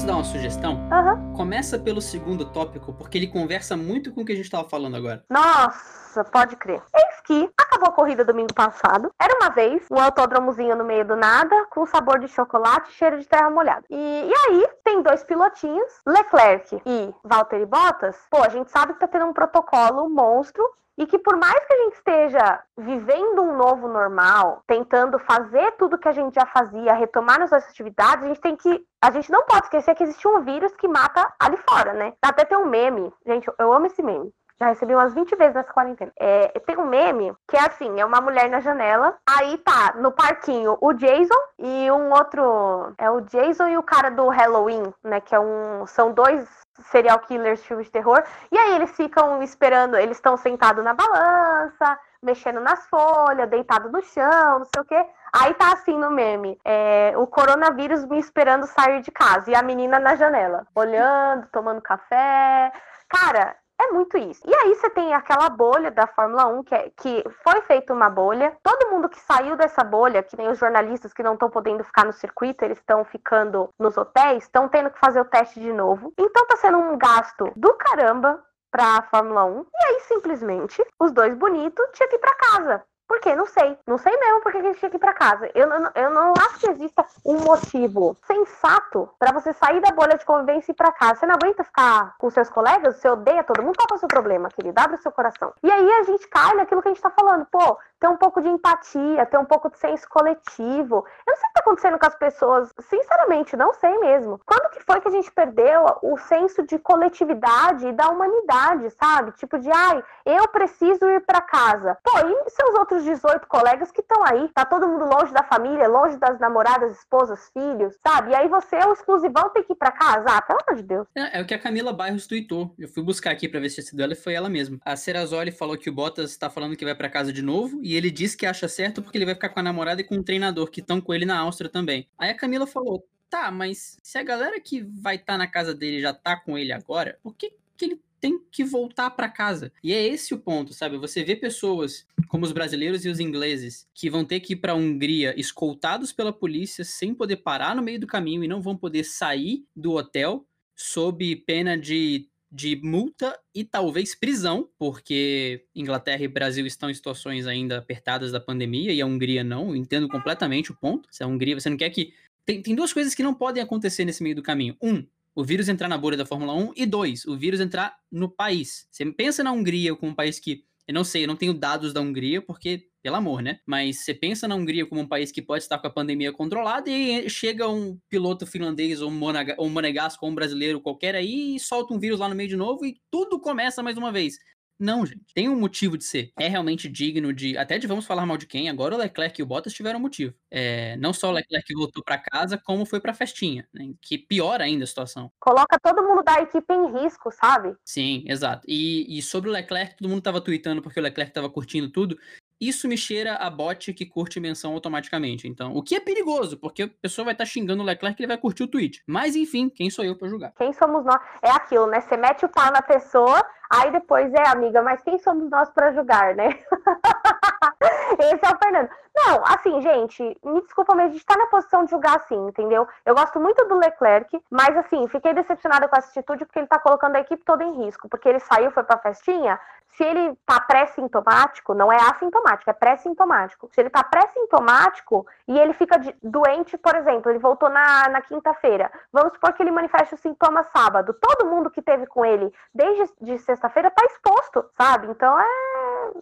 Posso dar uma sugestão? Uhum. Começa pelo segundo tópico, porque ele conversa muito com o que a gente estava falando agora. Nossa, pode crer. Eis que acabou a corrida domingo passado. Era uma vez um autódromozinho no meio do nada, com sabor de chocolate e cheiro de terra molhada. E, e aí, tem dois pilotinhos, Leclerc e Valtteri Bottas. Pô, a gente sabe que tá tendo um protocolo monstro e que por mais que a gente esteja vivendo um novo normal, tentando fazer tudo que a gente já fazia, retomar nossas atividades, a gente tem que. A gente não pode esquecer que existe um vírus que mata ali fora, né? Até tem um meme. Gente, eu amo esse meme. Já recebi umas 20 vezes nessa quarentena. É, tem um meme que é assim: é uma mulher na janela. Aí tá no parquinho o Jason e um outro. É o Jason e o cara do Halloween, né? Que é um. São dois serial killers, filmes de terror. E aí eles ficam esperando, eles estão sentados na balança, mexendo nas folhas, deitado no chão, não sei o quê. Aí tá assim no meme, é, o coronavírus me esperando sair de casa e a menina na janela, olhando, tomando café. Cara, é muito isso. E aí você tem aquela bolha da Fórmula 1, que, é, que foi feita uma bolha. Todo mundo que saiu dessa bolha, que nem os jornalistas que não estão podendo ficar no circuito, eles estão ficando nos hotéis, estão tendo que fazer o teste de novo. Então tá sendo um gasto do caramba pra Fórmula 1. E aí, simplesmente, os dois bonitos tinham que ir pra casa Por quê? Não sei. Não sei mesmo porque a gente tinha que ir pra casa. Eu, eu, eu não acho que exista um motivo sensato para você sair da bolha de convivência e ir pra casa. Você não aguenta ficar com seus colegas? Você odeia todo mundo? Qual é o seu problema, querido? Abre o seu coração. E aí a gente cai naquilo que a gente tá falando. Pô, ter um pouco de empatia, ter um pouco de senso coletivo. Eu não sei o que tá acontecendo com as pessoas. Sinceramente, não sei mesmo. Quando que foi que a gente perdeu o senso de coletividade e da humanidade, sabe? Tipo de, ai, eu preciso ir para casa. Pô, e seus outros 18 colegas que estão aí? Tá todo mundo longe da família, longe das namoradas, esposas, filhos, sabe? E aí você é o exclusivão, tem que ir para casa? Ah, pelo amor de Deus. É, é, o que a Camila Bairros tweetou. Eu fui buscar aqui para ver se tinha sido ela e foi ela mesma. A Serazoli falou que o Bottas tá falando que vai para casa de novo e ele diz que acha certo porque ele vai ficar com a namorada e com o treinador que estão com ele na Áustria também. Aí a Camila falou: tá, mas se a galera que vai estar tá na casa dele já tá com ele agora, por que, que ele tem que voltar para casa. E é esse o ponto, sabe? Você vê pessoas como os brasileiros e os ingleses que vão ter que ir para a Hungria escoltados pela polícia sem poder parar no meio do caminho e não vão poder sair do hotel sob pena de de multa e talvez prisão, porque Inglaterra e Brasil estão em situações ainda apertadas da pandemia e a Hungria não. Eu entendo completamente o ponto. Se a Hungria, você não quer que. Tem, tem duas coisas que não podem acontecer nesse meio do caminho. Um, o vírus entrar na bolha da Fórmula 1 e dois, o vírus entrar no país. Você pensa na Hungria como um país que eu não sei, eu não tenho dados da Hungria, porque, pelo amor, né? Mas você pensa na Hungria como um país que pode estar com a pandemia controlada e chega um piloto finlandês ou um, monegasco ou um brasileiro qualquer aí e solta um vírus lá no meio de novo e tudo começa mais uma vez. Não, gente. Tem um motivo de ser. É realmente digno de. Até de vamos falar mal de quem. Agora o Leclerc e o Bottas tiveram motivo. É, não só o Leclerc voltou para casa, como foi pra festinha. Né? Que piora ainda a situação. Coloca todo mundo da equipe em risco, sabe? Sim, exato. E, e sobre o Leclerc, todo mundo tava tweetando porque o Leclerc tava curtindo tudo. Isso me cheira a bot que curte menção automaticamente. Então, o que é perigoso, porque a pessoa vai estar tá xingando o Leclerc e ele vai curtir o tweet. Mas, enfim, quem sou eu para julgar? Quem somos nós? É aquilo, né? Você mete o pau na pessoa, aí depois é, amiga, mas quem somos nós para julgar, né? Esse é o Fernando. Não, assim, gente, me desculpa, mas a gente tá na posição de julgar assim, entendeu? Eu gosto muito do Leclerc, mas assim, fiquei decepcionada com essa atitude porque ele tá colocando a equipe toda em risco, porque ele saiu, foi pra festinha, se ele tá pré-sintomático, não é assintomático, é pré-sintomático. Se ele tá pré-sintomático e ele fica de, doente, por exemplo, ele voltou na, na quinta-feira, vamos supor que ele manifeste os sintomas sábado. Todo mundo que teve com ele desde de sexta-feira tá exposto, sabe? Então é.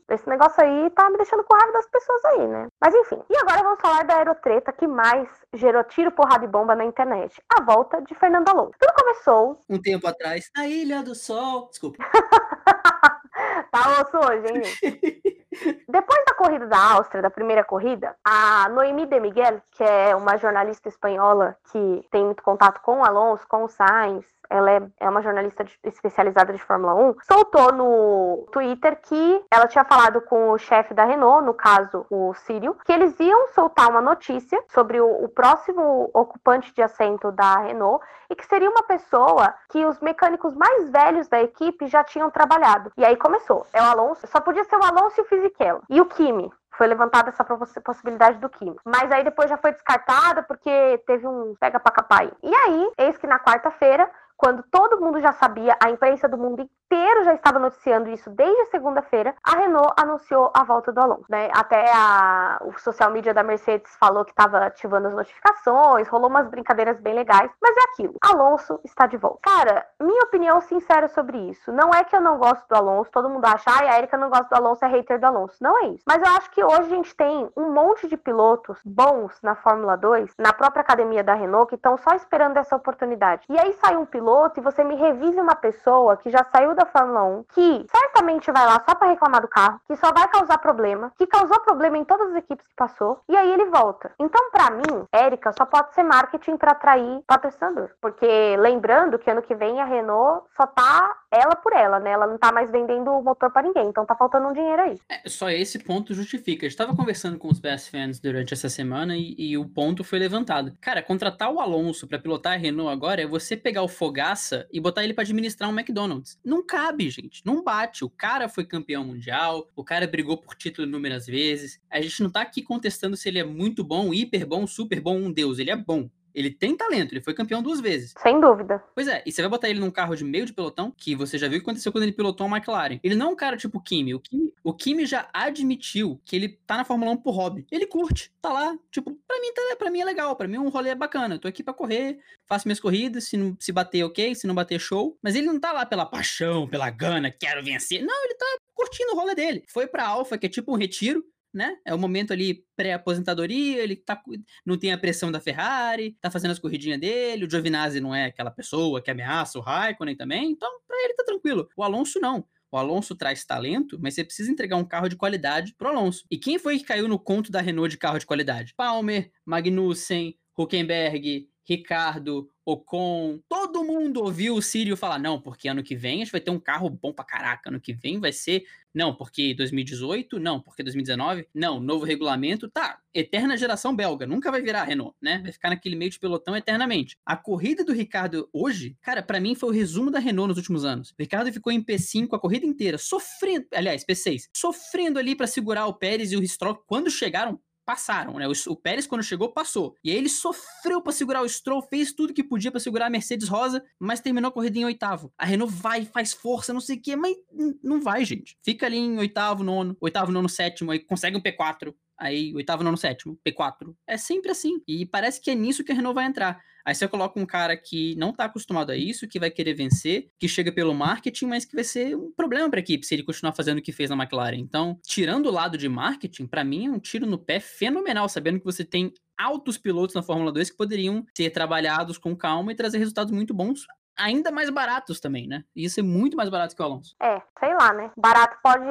Esse negócio aí tá me deixando com raiva das pessoas aí, né? Mas enfim. E agora vamos falar da aerotreta que mais gerou tiro, porrada e bomba na internet. A volta de Fernando Alonso. Tudo começou. Um tempo atrás, na Ilha do Sol. Desculpa. tá osso hoje, hein? Depois da corrida da Áustria, da primeira corrida, a Noemi de Miguel, que é uma jornalista espanhola que tem muito contato com o Alonso, com o Sainz, ela é, é uma jornalista de, especializada de Fórmula 1, soltou no Twitter que ela tinha falado com o chefe da Renault, no caso o Círio, que eles iam soltar uma notícia sobre o, o próximo ocupante de assento da Renault e que seria uma pessoa que os mecânicos mais velhos da equipe já tinham trabalhado. E aí começou. É o Alonso, só podia ser o Alonso e o Fisichella. E o Kimi, foi levantada essa possibilidade do Kimi. Mas aí depois já foi descartada porque teve um pega pra capar E aí, eis que na quarta-feira, quando todo mundo já sabia, a imprensa do mundo inteiro já estava noticiando isso desde segunda-feira, a Renault anunciou a volta do Alonso. Né? Até a, o social media da Mercedes falou que estava ativando as notificações, rolou umas brincadeiras bem legais, mas é aquilo. Alonso está de volta. Cara, minha opinião sincera sobre isso. Não é que eu não gosto do Alonso, todo mundo acha, ah, a Erika não gosta do Alonso, é hater do Alonso. Não é isso. Mas eu acho que hoje a gente tem um monte de pilotos bons na Fórmula 2, na própria academia da Renault, que estão só esperando essa oportunidade. E aí sai um piloto e você me revive uma pessoa que já saiu da Fórmula 1 que certamente vai lá só para reclamar do carro, que só vai causar problema, que causou problema em todas as equipes que passou, e aí ele volta. Então, para mim, Érica só pode ser marketing para atrair patrocinador. Porque lembrando que ano que vem a Renault só tá ela por ela, né? Ela não tá mais vendendo o motor para ninguém, então tá faltando um dinheiro aí. É, só esse ponto justifica. A gente tava conversando com os best fans durante essa semana e, e o ponto foi levantado. Cara, contratar o Alonso para pilotar a Renault agora é você pegar o Fogaça e botar ele para administrar um McDonald's. Não cabe, gente. Não bate. O cara foi campeão mundial, o cara brigou por título inúmeras vezes. A gente não tá aqui contestando se ele é muito bom, hiper bom, super bom, um deus. Ele é bom. Ele tem talento, ele foi campeão duas vezes. Sem dúvida. Pois é, e você vai botar ele num carro de meio de pelotão, que você já viu o que aconteceu quando ele pilotou a McLaren. Ele não é um cara tipo Kimi. O Kimi, o Kimi já admitiu que ele tá na Fórmula 1 por hobby. Ele curte, tá lá, tipo, pra mim, tá, pra mim é legal, pra mim é um rolê bacana. Eu tô aqui pra correr, faço minhas corridas, se, não, se bater, ok, se não bater, show. Mas ele não tá lá pela paixão, pela gana, quero vencer. Não, ele tá curtindo o rolê dele. Foi pra Alfa, que é tipo um retiro, né? É o momento ali pré-aposentadoria, ele tá, não tem a pressão da Ferrari, tá fazendo as corridinhas dele, o Giovinazzi não é aquela pessoa que ameaça o Raikkonen também, então pra ele tá tranquilo. O Alonso não. O Alonso traz talento, mas você precisa entregar um carro de qualidade pro Alonso. E quem foi que caiu no conto da Renault de carro de qualidade? Palmer, Magnussen, Huckenberg, Ricardo, Ocon, todo mundo ouviu o Sírio falar, não, porque ano que vem a gente vai ter um carro bom pra caraca, ano que vem vai ser, não, porque 2018, não, porque 2019, não, novo regulamento, tá, eterna geração belga, nunca vai virar Renault, né, vai ficar naquele meio de pelotão eternamente. A corrida do Ricardo hoje, cara, para mim foi o resumo da Renault nos últimos anos. O Ricardo ficou em P5 a corrida inteira, sofrendo, aliás, P6, sofrendo ali para segurar o Pérez e o Stroll, quando chegaram passaram, né? O, o, Pérez, quando chegou, passou. E aí ele sofreu para segurar o Stroll, fez tudo que podia para segurar a Mercedes Rosa, mas terminou a corrida em oitavo. A Renault vai, faz força, não sei o quê, mas não vai, gente. Fica ali em oitavo, nono, oitavo, nono, sétimo, aí consegue um P4. Aí, oitavo, nono, sétimo, P4. É sempre assim. E parece que é nisso que a Renault vai entrar. Aí você coloca um cara que não tá acostumado a isso, que vai querer vencer, que chega pelo marketing, mas que vai ser um problema para a equipe se ele continuar fazendo o que fez na McLaren. Então, tirando o lado de marketing, para mim é um tiro no pé fenomenal, sabendo que você tem altos pilotos na Fórmula 2 que poderiam ser trabalhados com calma e trazer resultados muito bons ainda mais baratos também, né? Ia ser muito mais barato que o Alonso. É, sei lá, né? Barato pode.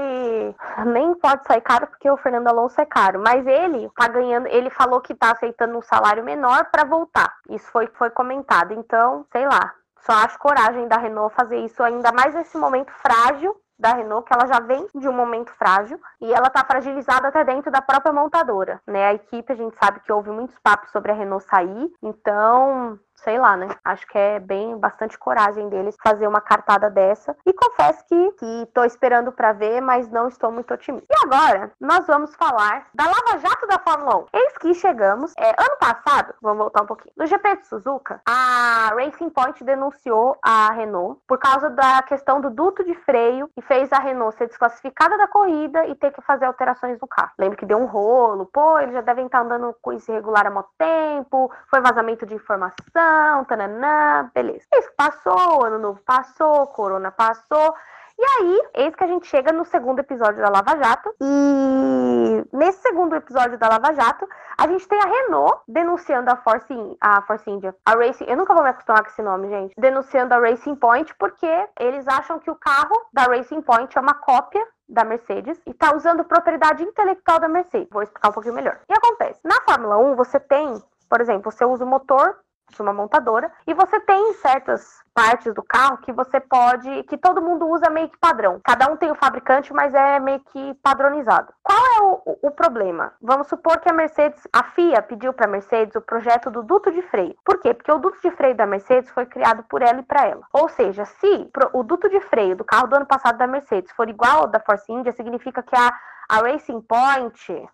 Nem pode sair caro porque o Fernando Alonso é caro. Mas ele tá ganhando. Ele falou que tá aceitando um salário menor para voltar. Isso foi, foi comentado. Então, sei lá. Só acho coragem da Renault fazer isso ainda mais nesse momento frágil da Renault, que ela já vem de um momento frágil e ela tá fragilizada até dentro da própria montadora, né? A equipe, a gente sabe que houve muitos papos sobre a Renault sair, então sei lá, né? Acho que é bem bastante coragem deles fazer uma cartada dessa. E confesso que, que tô esperando para ver, mas não estou muito otimista. E agora, nós vamos falar da Lava Jato da Fórmula 1. Eis que chegamos. É, ano passado, vamos voltar um pouquinho. No GP de Suzuka, a Racing Point denunciou a Renault por causa da questão do duto de freio e fez a Renault ser desclassificada da corrida e ter que fazer alterações no carro. Lembro que deu um rolo, pô, eles já devem estar andando com isso irregular há muito tempo, foi vazamento de informação eleição, tananã, beleza. Isso passou, ano novo passou, corona passou. E aí, eis que a gente chega no segundo episódio da Lava Jato. E nesse segundo episódio da Lava Jato, a gente tem a Renault denunciando a Force, a Force India. A Racing, eu nunca vou me acostumar com esse nome, gente. Denunciando a Racing Point porque eles acham que o carro da Racing Point é uma cópia da Mercedes e tá usando propriedade intelectual da Mercedes. Vou explicar um pouquinho melhor. Que acontece? Na Fórmula 1, você tem, por exemplo, você usa o motor de uma montadora, e você tem certas partes do carro que você pode, que todo mundo usa meio que padrão. Cada um tem o fabricante, mas é meio que padronizado. Qual é o, o problema? Vamos supor que a Mercedes, a FIA pediu para a Mercedes o projeto do duto de freio. Por quê? Porque o duto de freio da Mercedes foi criado por ela e para ela. Ou seja, se o duto de freio do carro do ano passado da Mercedes for igual ao da Force India, significa que a, a Racing Point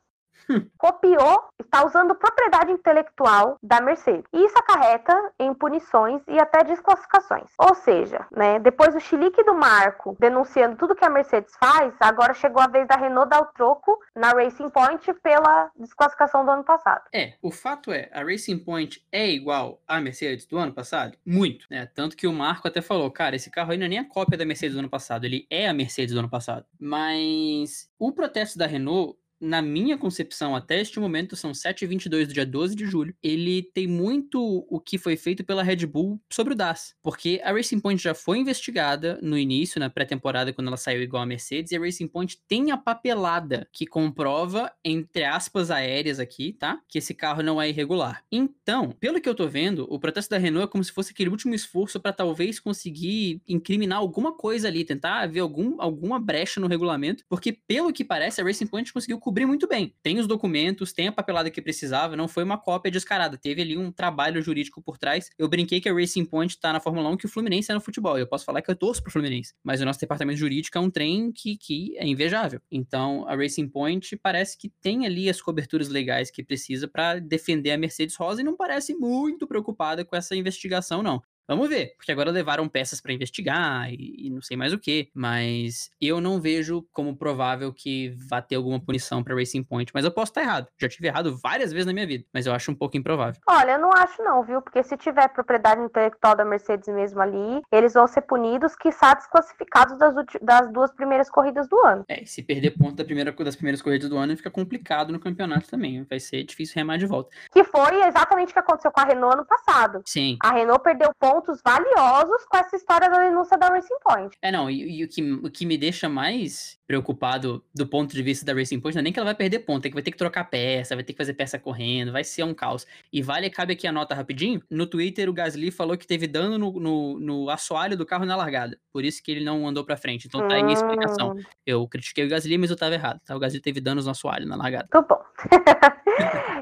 copiou, está usando propriedade intelectual da Mercedes. E isso acarreta em punições e até desclassificações. Ou seja, né, depois do chilique do Marco denunciando tudo que a Mercedes faz, agora chegou a vez da Renault dar o troco na Racing Point pela desclassificação do ano passado. É, o fato é, a Racing Point é igual à Mercedes do ano passado? Muito, né? Tanto que o Marco até falou, cara, esse carro não é nem a cópia da Mercedes do ano passado, ele é a Mercedes do ano passado. Mas o protesto da Renault na minha concepção, até este momento, são 7h22 do dia 12 de julho, ele tem muito o que foi feito pela Red Bull sobre o DAS. Porque a Racing Point já foi investigada no início, na pré-temporada, quando ela saiu igual a Mercedes, e a Racing Point tem a papelada que comprova, entre aspas aéreas aqui, tá? Que esse carro não é irregular. Então, pelo que eu tô vendo, o protesto da Renault é como se fosse aquele último esforço para talvez conseguir incriminar alguma coisa ali, tentar ver algum, alguma brecha no regulamento, porque pelo que parece, a Racing Point conseguiu cobrir muito bem. Tem os documentos, tem a papelada que precisava, não foi uma cópia descarada. Teve ali um trabalho jurídico por trás. Eu brinquei que a Racing Point tá na Fórmula 1 que o Fluminense é no futebol. Eu posso falar que eu torço pro Fluminense. Mas o nosso departamento jurídico é um trem que, que é invejável. Então, a Racing Point parece que tem ali as coberturas legais que precisa para defender a Mercedes Rosa e não parece muito preocupada com essa investigação, não. Vamos ver, porque agora levaram peças para investigar e, e, não sei mais o que, mas eu não vejo como provável que vá ter alguma punição para Racing Point, mas eu posso estar errado. Já tive errado várias vezes na minha vida, mas eu acho um pouco improvável. Olha, eu não acho não, viu? Porque se tiver propriedade intelectual da Mercedes mesmo ali, eles vão ser punidos, que desclassificados das, das duas primeiras corridas do ano. É, se perder ponto da primeira, das primeiras corridas do ano, fica complicado no campeonato também. Vai ser difícil remar de volta. Que foi exatamente o que aconteceu com a Renault ano passado. Sim. A Renault perdeu ponto pontos valiosos com essa história da denúncia da Racing Point. É, não, e, e o, que, o que me deixa mais preocupado do ponto de vista da Racing Point não é nem que ela vai perder ponto, é que vai ter que trocar peça, vai ter que fazer peça correndo, vai ser um caos. E vale, cabe aqui a nota rapidinho, no Twitter o Gasly falou que teve dano no, no, no assoalho do carro na largada, por isso que ele não andou pra frente, então tá aí minha explicação. Hum. Eu critiquei o Gasly, mas eu tava errado, tá? O Gasly teve danos no assoalho na largada. Tudo bom.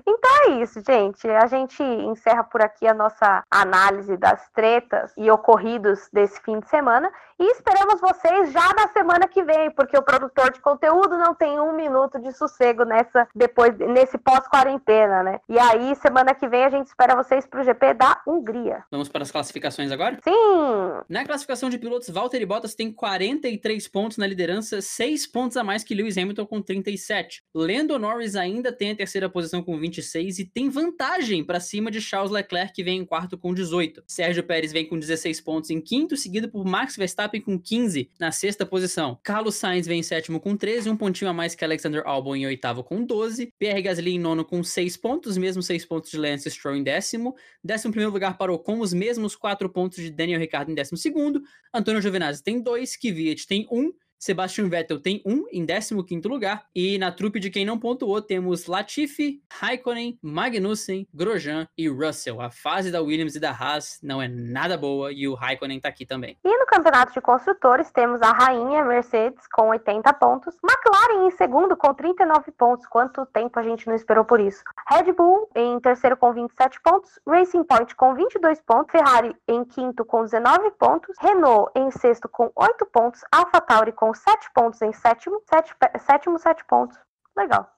então é isso, gente. A gente encerra por aqui a nossa análise das tretas e ocorridos desse fim de semana e esperamos vocês já na semana que vem, porque o produtor de conteúdo não tem um minuto de sossego nessa depois nesse pós-quarentena, né? E aí, semana que vem, a gente espera vocês pro GP da Hungria. Vamos para as classificações agora? Sim! Na classificação de pilotos, Valtteri Bottas tem 43 pontos na liderança, 6 pontos a mais que Lewis Hamilton com 37. Lando Norris ainda tem a terceira posição com 26 e tem vantagem para cima de Charles Leclerc, que vem em quarto com 18. Sérgio Pérez vem com 16 pontos em quinto, seguido por Max Verstappen Verstappen com 15 na sexta posição. Carlos Sainz vem em sétimo com 13, um pontinho a mais que Alexander Albon em oitavo com 12. Pierre Gasly em nono com 6 pontos, mesmo 6 pontos de Lance Stroll em décimo. Décimo primeiro lugar parou com os mesmos 4 pontos de Daniel Ricciardo em décimo segundo. Antônio Giovinazzi tem 2, Kvyat tem 1. Um, Sebastian Vettel tem um em 15 lugar. E na trupe de quem não pontuou, temos Latifi, Raikkonen, Magnussen, Grosjean e Russell. A fase da Williams e da Haas não é nada boa e o Raikkonen tá aqui também. E no campeonato de construtores, temos a rainha Mercedes com 80 pontos, McLaren em segundo com 39 pontos. Quanto tempo a gente não esperou por isso? Red Bull em terceiro com 27 pontos, Racing Point com 22 pontos, Ferrari em quinto com 19 pontos, Renault em sexto com 8 pontos, AlphaTauri com sete pontos em sétimo, sete, sétimo, sete pontos. Legal.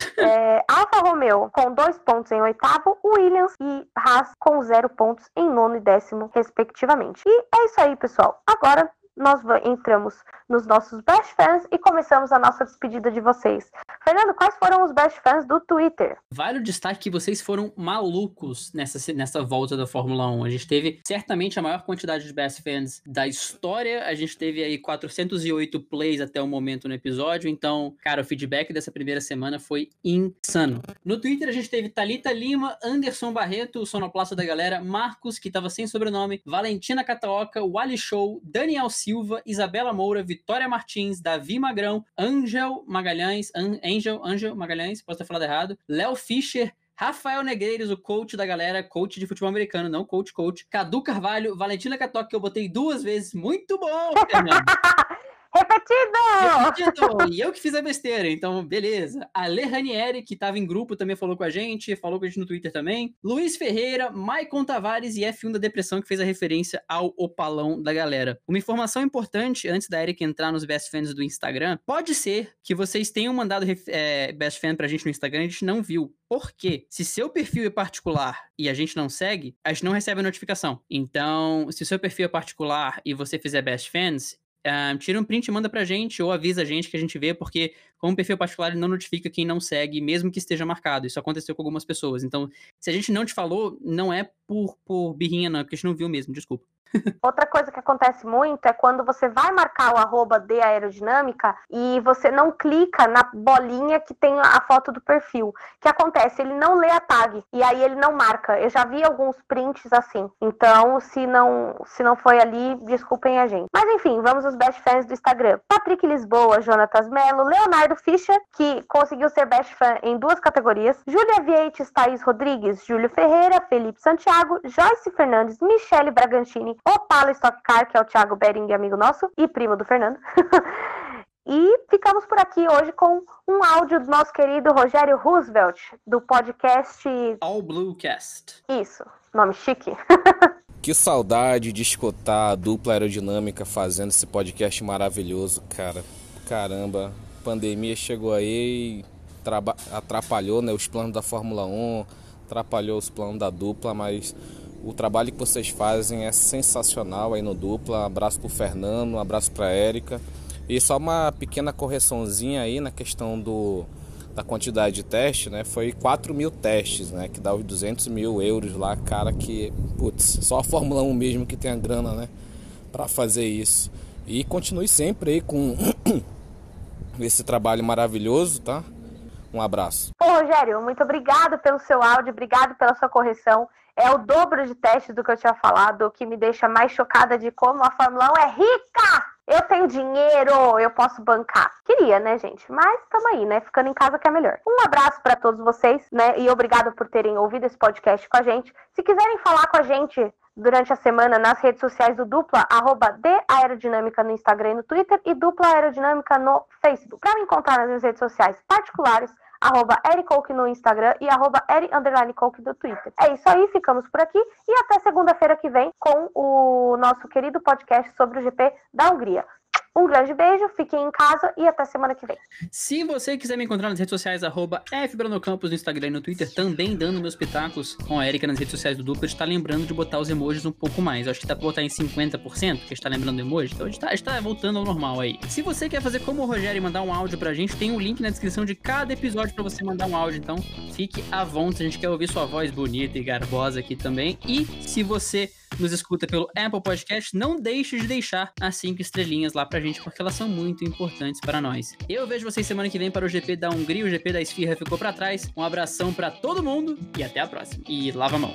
É, Alfa Romeo com dois pontos em oitavo, Williams e Haas com zero pontos em nono e décimo, respectivamente. E é isso aí, pessoal. Agora nós entramos nos nossos best fans e começamos a nossa despedida de vocês. Fernando, quais foram os best fans do Twitter? Vale o destaque que vocês foram malucos nessa, nessa volta da Fórmula 1. A gente teve certamente a maior quantidade de best fans da história. A gente teve aí 408 plays até o momento no episódio. Então, cara, o feedback dessa primeira semana foi insano. No Twitter a gente teve Talita Lima, Anderson Barreto, o sonoplasta da galera, Marcos, que tava sem sobrenome, Valentina Cataoca, Wally Show, Daniel Silva, Isabela Moura, Vitória Martins, Davi Magrão, Angel Magalhães, An Angel, Angel Magalhães, posso ter falado errado, Léo Fischer, Rafael Negreiros, o coach da galera, coach de futebol americano, não coach, coach. Cadu Carvalho, Valentina Catoca, que eu botei duas vezes. Muito bom, Fernando. Repetido! Repetido! E eu que fiz a besteira, então beleza. A Le Ranieri, que tava em grupo, também falou com a gente, falou com a gente no Twitter também. Luiz Ferreira, Maicon Tavares e F1 da Depressão, que fez a referência ao opalão da galera. Uma informação importante, antes da Eric entrar nos Best Fans do Instagram, pode ser que vocês tenham mandado é, Best Fan pra gente no Instagram e a gente não viu. Por quê? Se seu perfil é particular e a gente não segue, a gente não recebe a notificação. Então, se seu perfil é particular e você fizer Best Fans, Uh, tira um print e manda pra gente, ou avisa a gente que a gente vê, porque como perfil particular ele não notifica quem não segue, mesmo que esteja marcado. Isso aconteceu com algumas pessoas. Então, se a gente não te falou, não é por, por birrinha, não, é porque a gente não viu mesmo, desculpa. Outra coisa que acontece muito é quando você vai marcar o arroba de aerodinâmica e você não clica na bolinha que tem a foto do perfil. O que acontece? Ele não lê a tag e aí ele não marca. Eu já vi alguns prints assim. Então, se não, se não foi ali, desculpem a gente. Mas enfim, vamos aos best fans do Instagram. Patrick Lisboa, Jonatas Melo, Leonardo Fischer, que conseguiu ser best fan em duas categorias, Júlia Vieites, Thaís Rodrigues, Júlio Ferreira, Felipe Santiago, Joyce Fernandes, Michele Bragantini, Opala Stock Car, que é o Thiago Bering, amigo nosso, e primo do Fernando. E ficamos por aqui hoje com um áudio do nosso querido Rogério Roosevelt, do podcast All Blue Cast. Isso, nome chique. Que saudade de escutar a dupla aerodinâmica fazendo esse podcast maravilhoso, cara. Caramba, pandemia chegou aí e atrapalhou né, os planos da Fórmula 1, atrapalhou os planos da dupla, mas o trabalho que vocês fazem é sensacional aí no dupla. Um abraço pro Fernando, um abraço pra Érica. E só uma pequena correçãozinha aí na questão do, da quantidade de teste, né? Foi 4 mil testes, né? Que dá os 200 mil euros lá, cara, que, putz, só a Fórmula 1 mesmo que tem a grana, né? Para fazer isso. E continue sempre aí com esse trabalho maravilhoso, tá? Um abraço. Ô, Rogério, muito obrigado pelo seu áudio, obrigado pela sua correção. É o dobro de testes do que eu tinha falado, o que me deixa mais chocada de como a Fórmula 1 é rica! Eu tenho dinheiro, eu posso bancar. Queria, né, gente? Mas tamo aí, né? Ficando em casa que é melhor. Um abraço para todos vocês, né? E obrigado por terem ouvido esse podcast com a gente. Se quiserem falar com a gente durante a semana nas redes sociais do Dupla, arroba de Aerodinâmica no Instagram e no Twitter e Dupla Aerodinâmica no Facebook. Para me encontrar nas minhas redes sociais particulares, arroba Ericoke no Instagram e arroba Eri Coke do Twitter. É isso aí, ficamos por aqui e até segunda-feira que vem com o nosso querido podcast sobre o GP da Hungria. Um grande beijo, fiquem em casa e até semana que vem. Se você quiser me encontrar nas redes sociais, arroba FBranocampos no Instagram e no Twitter, também dando meus pitacos com a Erika nas redes sociais do Dupla, a gente tá lembrando de botar os emojis um pouco mais. Eu acho que dá pra botar em 50%, que a gente tá lembrando do emoji, então a gente, tá, a gente tá voltando ao normal aí. Se você quer fazer como o Rogério e mandar um áudio pra gente, tem um link na descrição de cada episódio pra você mandar um áudio, então fique à vontade, a gente quer ouvir sua voz bonita e garbosa aqui também. E se você nos escuta pelo Apple Podcast, não deixe de deixar as cinco estrelinhas lá pra gente, porque elas são muito importantes para nós. Eu vejo vocês semana que vem para o GP da Hungria, o GP da Esfirra ficou para trás. Um abração para todo mundo e até a próxima. E lava a mão.